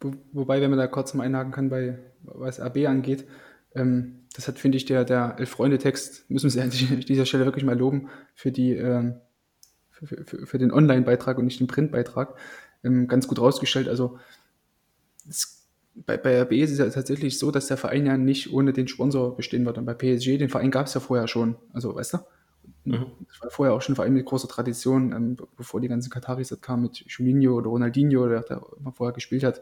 Wo, wobei, wenn man da kurz mal einhaken kann, bei was RB angeht, ähm, das hat, finde ich, der, der Elf-Freunde-Text, müssen wir sie an dieser Stelle wirklich mal loben, für die, ähm, für, für, für den Online-Beitrag und nicht den Print-Beitrag, ähm, ganz gut rausgestellt. Also es, bei, bei RB ist es ja tatsächlich so, dass der Verein ja nicht ohne den Sponsor bestehen wird. Und bei PSG, den Verein gab es ja vorher schon. Also, weißt du? Das war vorher auch schon ein Verein mit großer Tradition, ähm, be- bevor die ganzen Kataris das kamen mit Juninho oder Ronaldinho, der da immer vorher gespielt hat.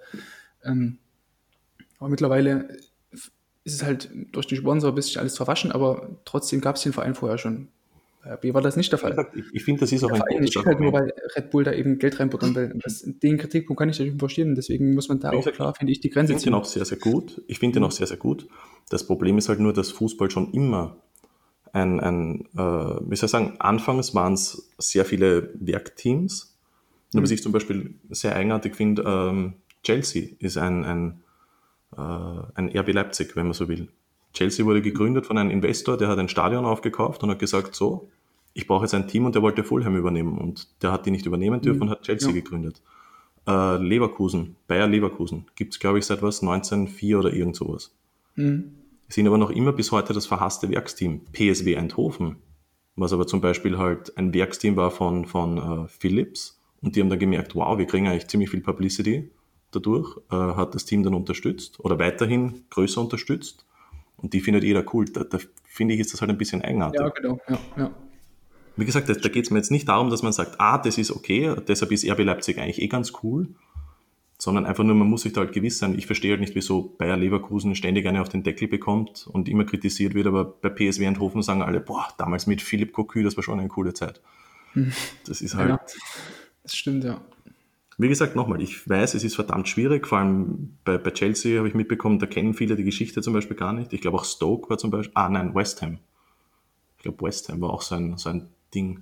Ähm, aber mittlerweile ist es halt durch den Sponsor ein bisschen alles verwaschen, aber trotzdem gab es den Verein vorher schon. Bei RB war das nicht der Fall. ich, ich finde, das ist auch Der ein Verein gutes halt nur, weil Red Bull da eben Geld reinbuttern will. Das, den Kritikpunkt kann ich natürlich verstehen. Deswegen muss man da auch klar, finde ich, die Ich Grenze finde den auch sehr, sehr gut. Ich finde den auch sehr, sehr gut. Das Problem ist halt nur, dass Fußball schon immer ein, ein äh, wie soll ich sagen, anfangs waren es sehr viele Werkteams. Und was ich zum Beispiel sehr eigenartig finde, ähm, Chelsea ist ein, ein, ein RB Leipzig, wenn man so will. Chelsea wurde gegründet von einem Investor, der hat ein Stadion aufgekauft und hat gesagt, so, ich brauche jetzt ein Team und der wollte Fulham übernehmen und der hat die nicht übernehmen dürfen und hat Chelsea Ja. gegründet. Äh, Leverkusen, Bayer Leverkusen, gibt es glaube ich seit was, 1904 oder irgend sowas. Mhm. Sind aber noch immer bis heute das verhasste Werksteam, PSW Eindhoven, was aber zum Beispiel halt ein Werksteam war von, von äh, Philips und die haben dann gemerkt, wow, wir kriegen eigentlich ziemlich viel Publicity dadurch, äh, hat das Team dann unterstützt oder weiterhin größer unterstützt und die findet jeder cool. Da, da finde ich, ist das halt ein bisschen eigenartig. Ja, genau. Ja, ja. Wie gesagt, da, da geht es mir jetzt nicht darum, dass man sagt, ah, das ist okay, deshalb ist RB Leipzig eigentlich eh ganz cool, sondern einfach nur, man muss sich da halt gewiss sein. Ich verstehe halt nicht, wieso Bayer Leverkusen ständig eine auf den Deckel bekommt und immer kritisiert wird, aber bei PSW Eindhoven sagen alle, boah, damals mit Philipp Cocu, das war schon eine coole Zeit. Das ist halt, ja. Das stimmt, ja. Wie gesagt, nochmal, ich weiß, es ist verdammt schwierig, vor allem bei, bei Chelsea habe ich mitbekommen, da kennen viele die Geschichte zum Beispiel gar nicht. Ich glaube auch Stoke war zum Beispiel, ah nein, West Ham. Ich glaube West Ham war auch so ein, so ein Ding.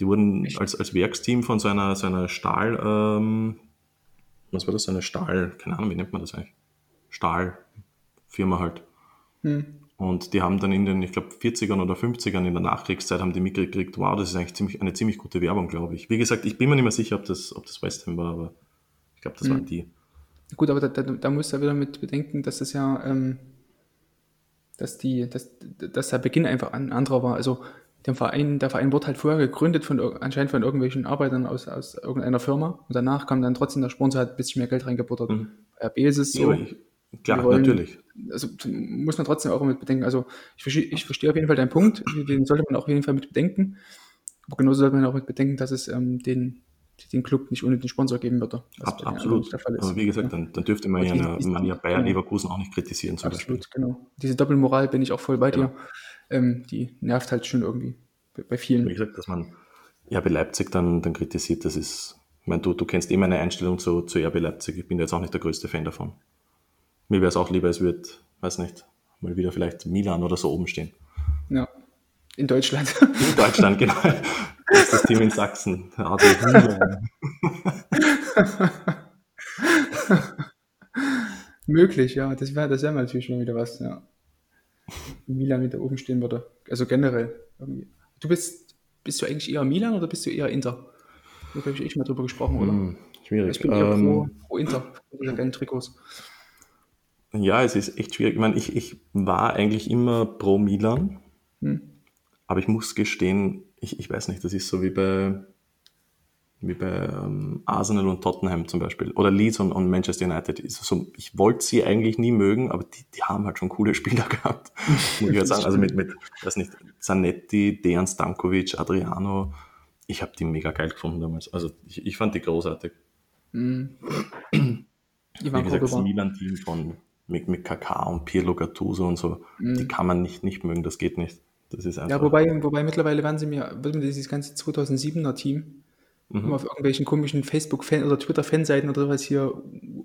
Die wurden als, als Werksteam von so einer, so einer Stahl, ähm, was war das, so eine Stahl, keine Ahnung, wie nennt man das eigentlich? Stahlfirma halt. Hm. Und die haben dann in den, ich glaube, 40ern oder 50ern in der Nachkriegszeit haben die mitgekriegt, wow, das ist eigentlich ziemlich, eine ziemlich gute Werbung, glaube ich. Wie gesagt, ich bin mir nicht mehr sicher, ob das, ob das West Ham war, aber ich glaube, das waren die. Gut, aber da, da, da muss er wieder mit bedenken, dass es ja, ähm, dass die, dass, dass der Beginn einfach ein anderer war. Also der Verein, der Verein wurde halt vorher gegründet von anscheinend von irgendwelchen Arbeitern aus, aus irgendeiner Firma und danach kam dann trotzdem der Sponsor, hat ein bisschen mehr Geld reingebuttert. Mhm. RB ist es so. Ja, klar, natürlich. Also muss man trotzdem auch mit bedenken. Also ich verstehe, ich verstehe auf jeden Fall deinen Punkt, den sollte man auch auf jeden Fall mit bedenken. Aber genauso sollte man auch mit bedenken, dass es ähm, den, den Club nicht ohne den Sponsor geben würde. Ab, absolut. Der Fall ist. Aber wie gesagt, dann, dann dürfte man ja, eine, man ja Bayer Leverkusen auch nicht kritisieren. Zum absolut, Beispiel. genau. Diese Doppelmoral bin ich auch voll bei genau. dir. Ähm, die nervt halt schon irgendwie bei vielen. Wie gesagt, dass man RB Leipzig dann, dann kritisiert, das ist, ich meine, du, du kennst eh meine Einstellung zu, zu RB Leipzig. Ich bin jetzt auch nicht der größte Fan davon. Mir wäre es auch lieber, es würde, weiß nicht, mal wieder vielleicht Milan oder so oben stehen. Ja, in Deutschland. In Deutschland, genau. Das ist das Team in Sachsen. Möglich, ja. Das wäre das wär natürlich schon wieder was, ja. Milan wieder oben stehen würde. Also generell. Du bist, bist du eigentlich eher Milan oder bist du eher Inter? Da habe ich echt mal drüber gesprochen, oder? Hm, schwierig. Ich bin eher ähm, pro, pro Inter, geilen Trikots. Ja, es ist echt schwierig. Ich meine, ich, ich war eigentlich immer pro Milan. Hm. Aber ich muss gestehen, ich, ich weiß nicht, das ist so wie bei, wie bei ähm, Arsenal und Tottenham zum Beispiel. Oder Leeds und, und Manchester United. So, ich wollte sie eigentlich nie mögen, aber die, die haben halt schon coole Spieler gehabt. muss ich halt sagen. Also mit, mit, weiß nicht, Zanetti, Dejan Stankovic, Adriano. Ich habe die mega geil gefunden damals. Also ich, ich fand die großartig. Mm. Wie gesagt, das Milan-Team von mit, mit Kaká und Pirlo Gattuso und so, mm. die kann man nicht, nicht mögen, das geht nicht. Das ist einfach. Ja, wobei, wobei mittlerweile werden sie mir, wird mir dieses ganze 2007er Team mhm. auf irgendwelchen komischen Facebook-Fan- oder Twitter-Fanseiten oder sowas hier,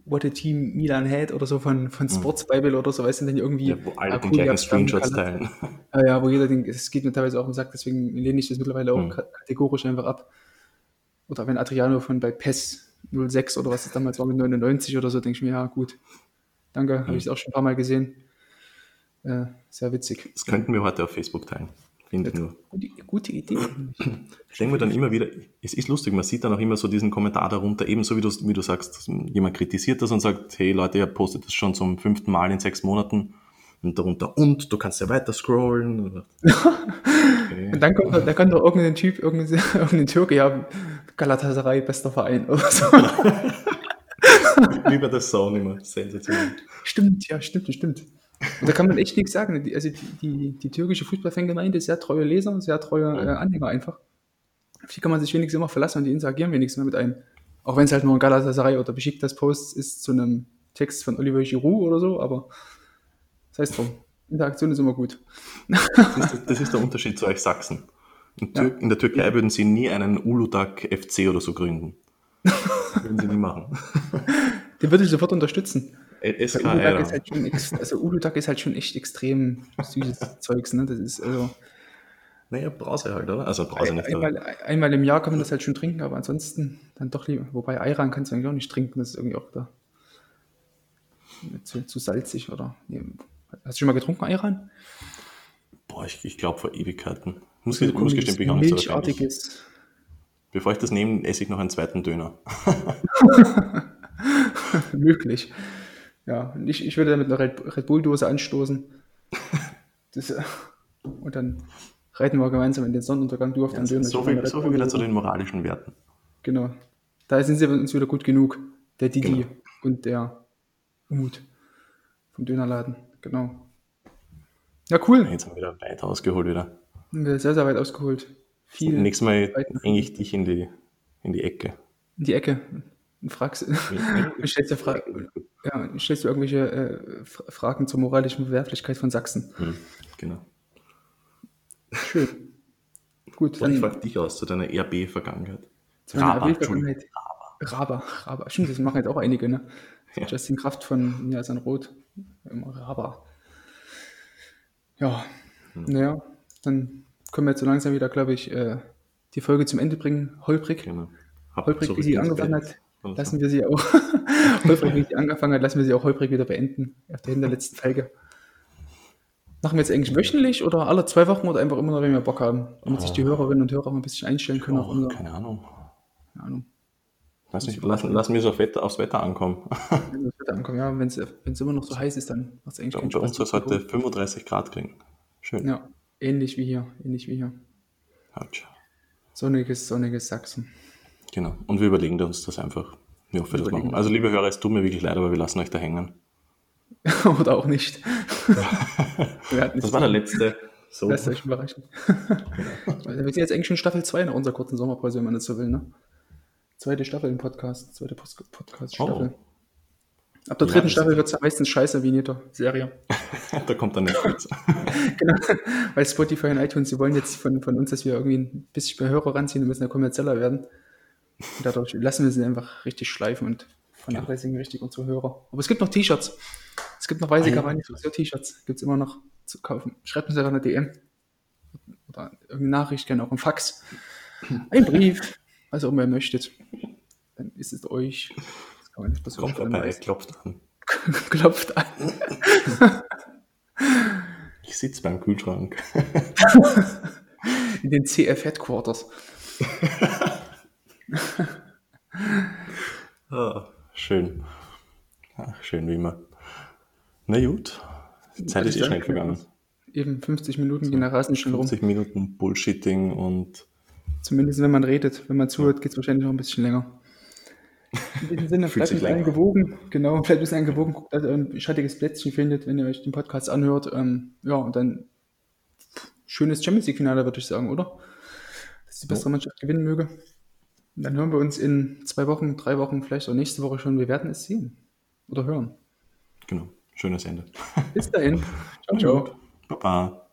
What a Team Milan had oder so von, von mhm. Sports Bible oder so, weißt du, dann irgendwie. Ja, wo alle ah, den gleichen Screenshots teilen. Ja, ja, wo jeder den, es geht mir teilweise auch um Sack, deswegen lehne ich das mittlerweile auch mhm. kategorisch einfach ab. Oder wenn Adriano von bei PES 06 oder was es damals war mit 99 oder so, denke ich mir, ja, gut. Danke, habe ich es auch schon ein paar Mal gesehen. Äh, sehr witzig. Das könnten wir heute auf Facebook teilen. Finde ich nur. Gute, gute Idee. Ich denke mir dann immer wieder, es ist lustig, man sieht dann auch immer so diesen Kommentar darunter, ebenso wie du, wie du sagst, jemand kritisiert das und sagt, hey Leute, ihr postet das schon zum fünften Mal in sechs Monaten und darunter und du kannst ja weiter scrollen. Okay. und dann kommt, da kommt doch irgendein Typ, irgendein, irgendein Türke, ja, Galatasaray, bester Verein oder so. wie bei der Song immer, sensationell. Stimmt, ja, stimmt, stimmt. Und da kann man echt nichts sagen. Die, also die, die, die türkische Fußballfangemeinde ist sehr treue Leser, sehr treue äh, Anhänger einfach. Auf die kann man sich wenigstens immer verlassen und die interagieren wenigstens mit einem. Auch wenn es halt nur ein Galatasaray oder beschicktes Post ist zu einem Text von Oliver Giroud oder so, aber das heißt drum. Interaktion ist immer gut. Das ist, das ist der Unterschied zu euch Sachsen. In, ja. in, der Türkei würden sie nie einen Uludag FC oder so gründen. Würden sie nie machen. Den würde ich sofort unterstützen. SKR. Ist halt schon, also Uludag ist halt schon echt extrem süßes Zeugs, ne? Das ist also. Naja, Brause halt, oder? Also Brause nicht. Einmal, einmal, im Jahr kann man das halt schon trinken, aber ansonsten dann doch lieber. Wobei Ayran kannst du eigentlich auch nicht trinken, das ist irgendwie auch da zu, zu salzig, oder? Hast du schon mal getrunken, Ayran? Boah, ich, ich glaube vor Ewigkeiten. Muss, also, muss bin ich auch nicht so Milchartiges. Bevor ich das nehme, esse ich noch einen zweiten Döner. Möglich. Ja, ich, ich würde damit eine Red, Red Bull-Dose anstoßen. Das, äh, und dann reiten wir gemeinsam in den Sonnenuntergang. Du auf ja, Döner. So viel, so viel wieder zu den moralischen Werten. Genau. Da sind sie uns wieder gut genug. Der Didi genau. und der Umut vom Dönerladen. Genau. Ja, cool. Jetzt haben wir wieder weit ausgeholt wieder. Sehr, sehr weit ausgeholt. Viel Nächstes Mal hänge ich dich in die, in die Ecke. In die Ecke. Und fragst, stellst, du Fra ja, stellst du irgendwelche äh, Fragen zur moralischen Bewerflichkeit von Sachsen. Hm, genau. Schön. Gut. Dann, ich frage dich aus zu deiner RB-Vergangenheit. Zu meiner RB-Vergangenheit. Raba. Raba. Stimmt, das machen jetzt auch einige, ne? Ja. Justin Kraft von ja, sein Rot. Immer Raba. Ja, hm. naja, dann können wir jetzt so langsam wieder, glaube ich, äh, die Folge zum Ende bringen. Holprig. Genau. Holprig, wie sie angefangen hat lassen wir sie auch holprig, wie sie angefangen hat, lassen wir sie auch holprig wieder beenden, auf der hinterletzten Folge. Machen wir jetzt eigentlich wöchentlich oder alle zwei Wochen oder einfach immer noch, wenn wir Bock haben, damit sich die Hörerinnen und Hörer mal ein bisschen einstellen können. Oh, auf unser, keine Ahnung. Keine Ahnung. Lass nicht, lassen, lassen wir es auf Wetter, aufs Wetter ankommen. Wenn das Wetter ankommen, ja, wenn es immer noch so heiß ist, dann macht es eigentlich keinen Spaß. Bei uns soll es heute 35 Grad kriegen. Schön. Ja, ähnlich wie hier, ähnlich wie hier. Autsch. Sonniges, sonniges Sachsen. Genau. Und wir überlegen uns das einfach, wie oft wir das machen. Also, liebe Hörer, es tut mir wirklich leid, aber wir lassen euch da hängen. Oder auch nicht. das war der letzte. So. Lasst euch überraschen. wir sind jetzt eigentlich schon Staffel 2 nach unserer kurzen Sommerpause, wenn man das so will. Ne? Zweite Staffel im Podcast, zweite Podcast-Staffel. Oh. Ab der dritten ja, Staffel wird es meistens scheiße wie in jeder Serie. da kommt dann Netflix. genau, weil Spotify und iTunes, sie wollen jetzt von, von uns, dass wir irgendwie ein bisschen mehr Hörer ranziehen und müssen ja kommerzieller werden. Und dadurch lassen wir sie einfach richtig schleifen und vernachlässigen ja. richtig unsere Hörer. Aber es gibt noch T-Shirts. Es gibt noch weiße Kawaii T-Shirts. Gibt es immer noch zu kaufen. Schreibt uns einfach eine DM. Oder irgendeine Nachricht, gerne auch ein Fax. Ein Brief. Also, wenn ihr möchtet. Dann ist es euch. Das kann man nicht Kommt vorbei, klopft an. klopft an. ich sitze beim Kühlschrank. In den CF Headquarters. oh, schön. Ach, schön wie immer. Na gut, die Zeit ist eh schnell vergangen. Eben 50 Minuten so, gehen rasend schnell rum. 50 Minuten Bullshitting und. Zumindest wenn man redet, wenn man zuhört, geht es wahrscheinlich noch ein bisschen länger. In diesem Sinne, bleibt ein bisschen gewogen. Genau, bleibt ein bisschen gewogen. Guckt, dass ihr ein schattiges Plätzchen findet, wenn ihr euch den Podcast anhört. Ähm, ja, und dann schönes Champions League-Finale, würde ich sagen, oder? Dass die bessere Mannschaft gewinnen möge. Und dann hören wir uns in zwei Wochen, drei Wochen, vielleicht auch nächste Woche schon. Wir werden es sehen oder hören. Genau. Schönes Ende. Bis dahin. Ciao, ciao. Baba.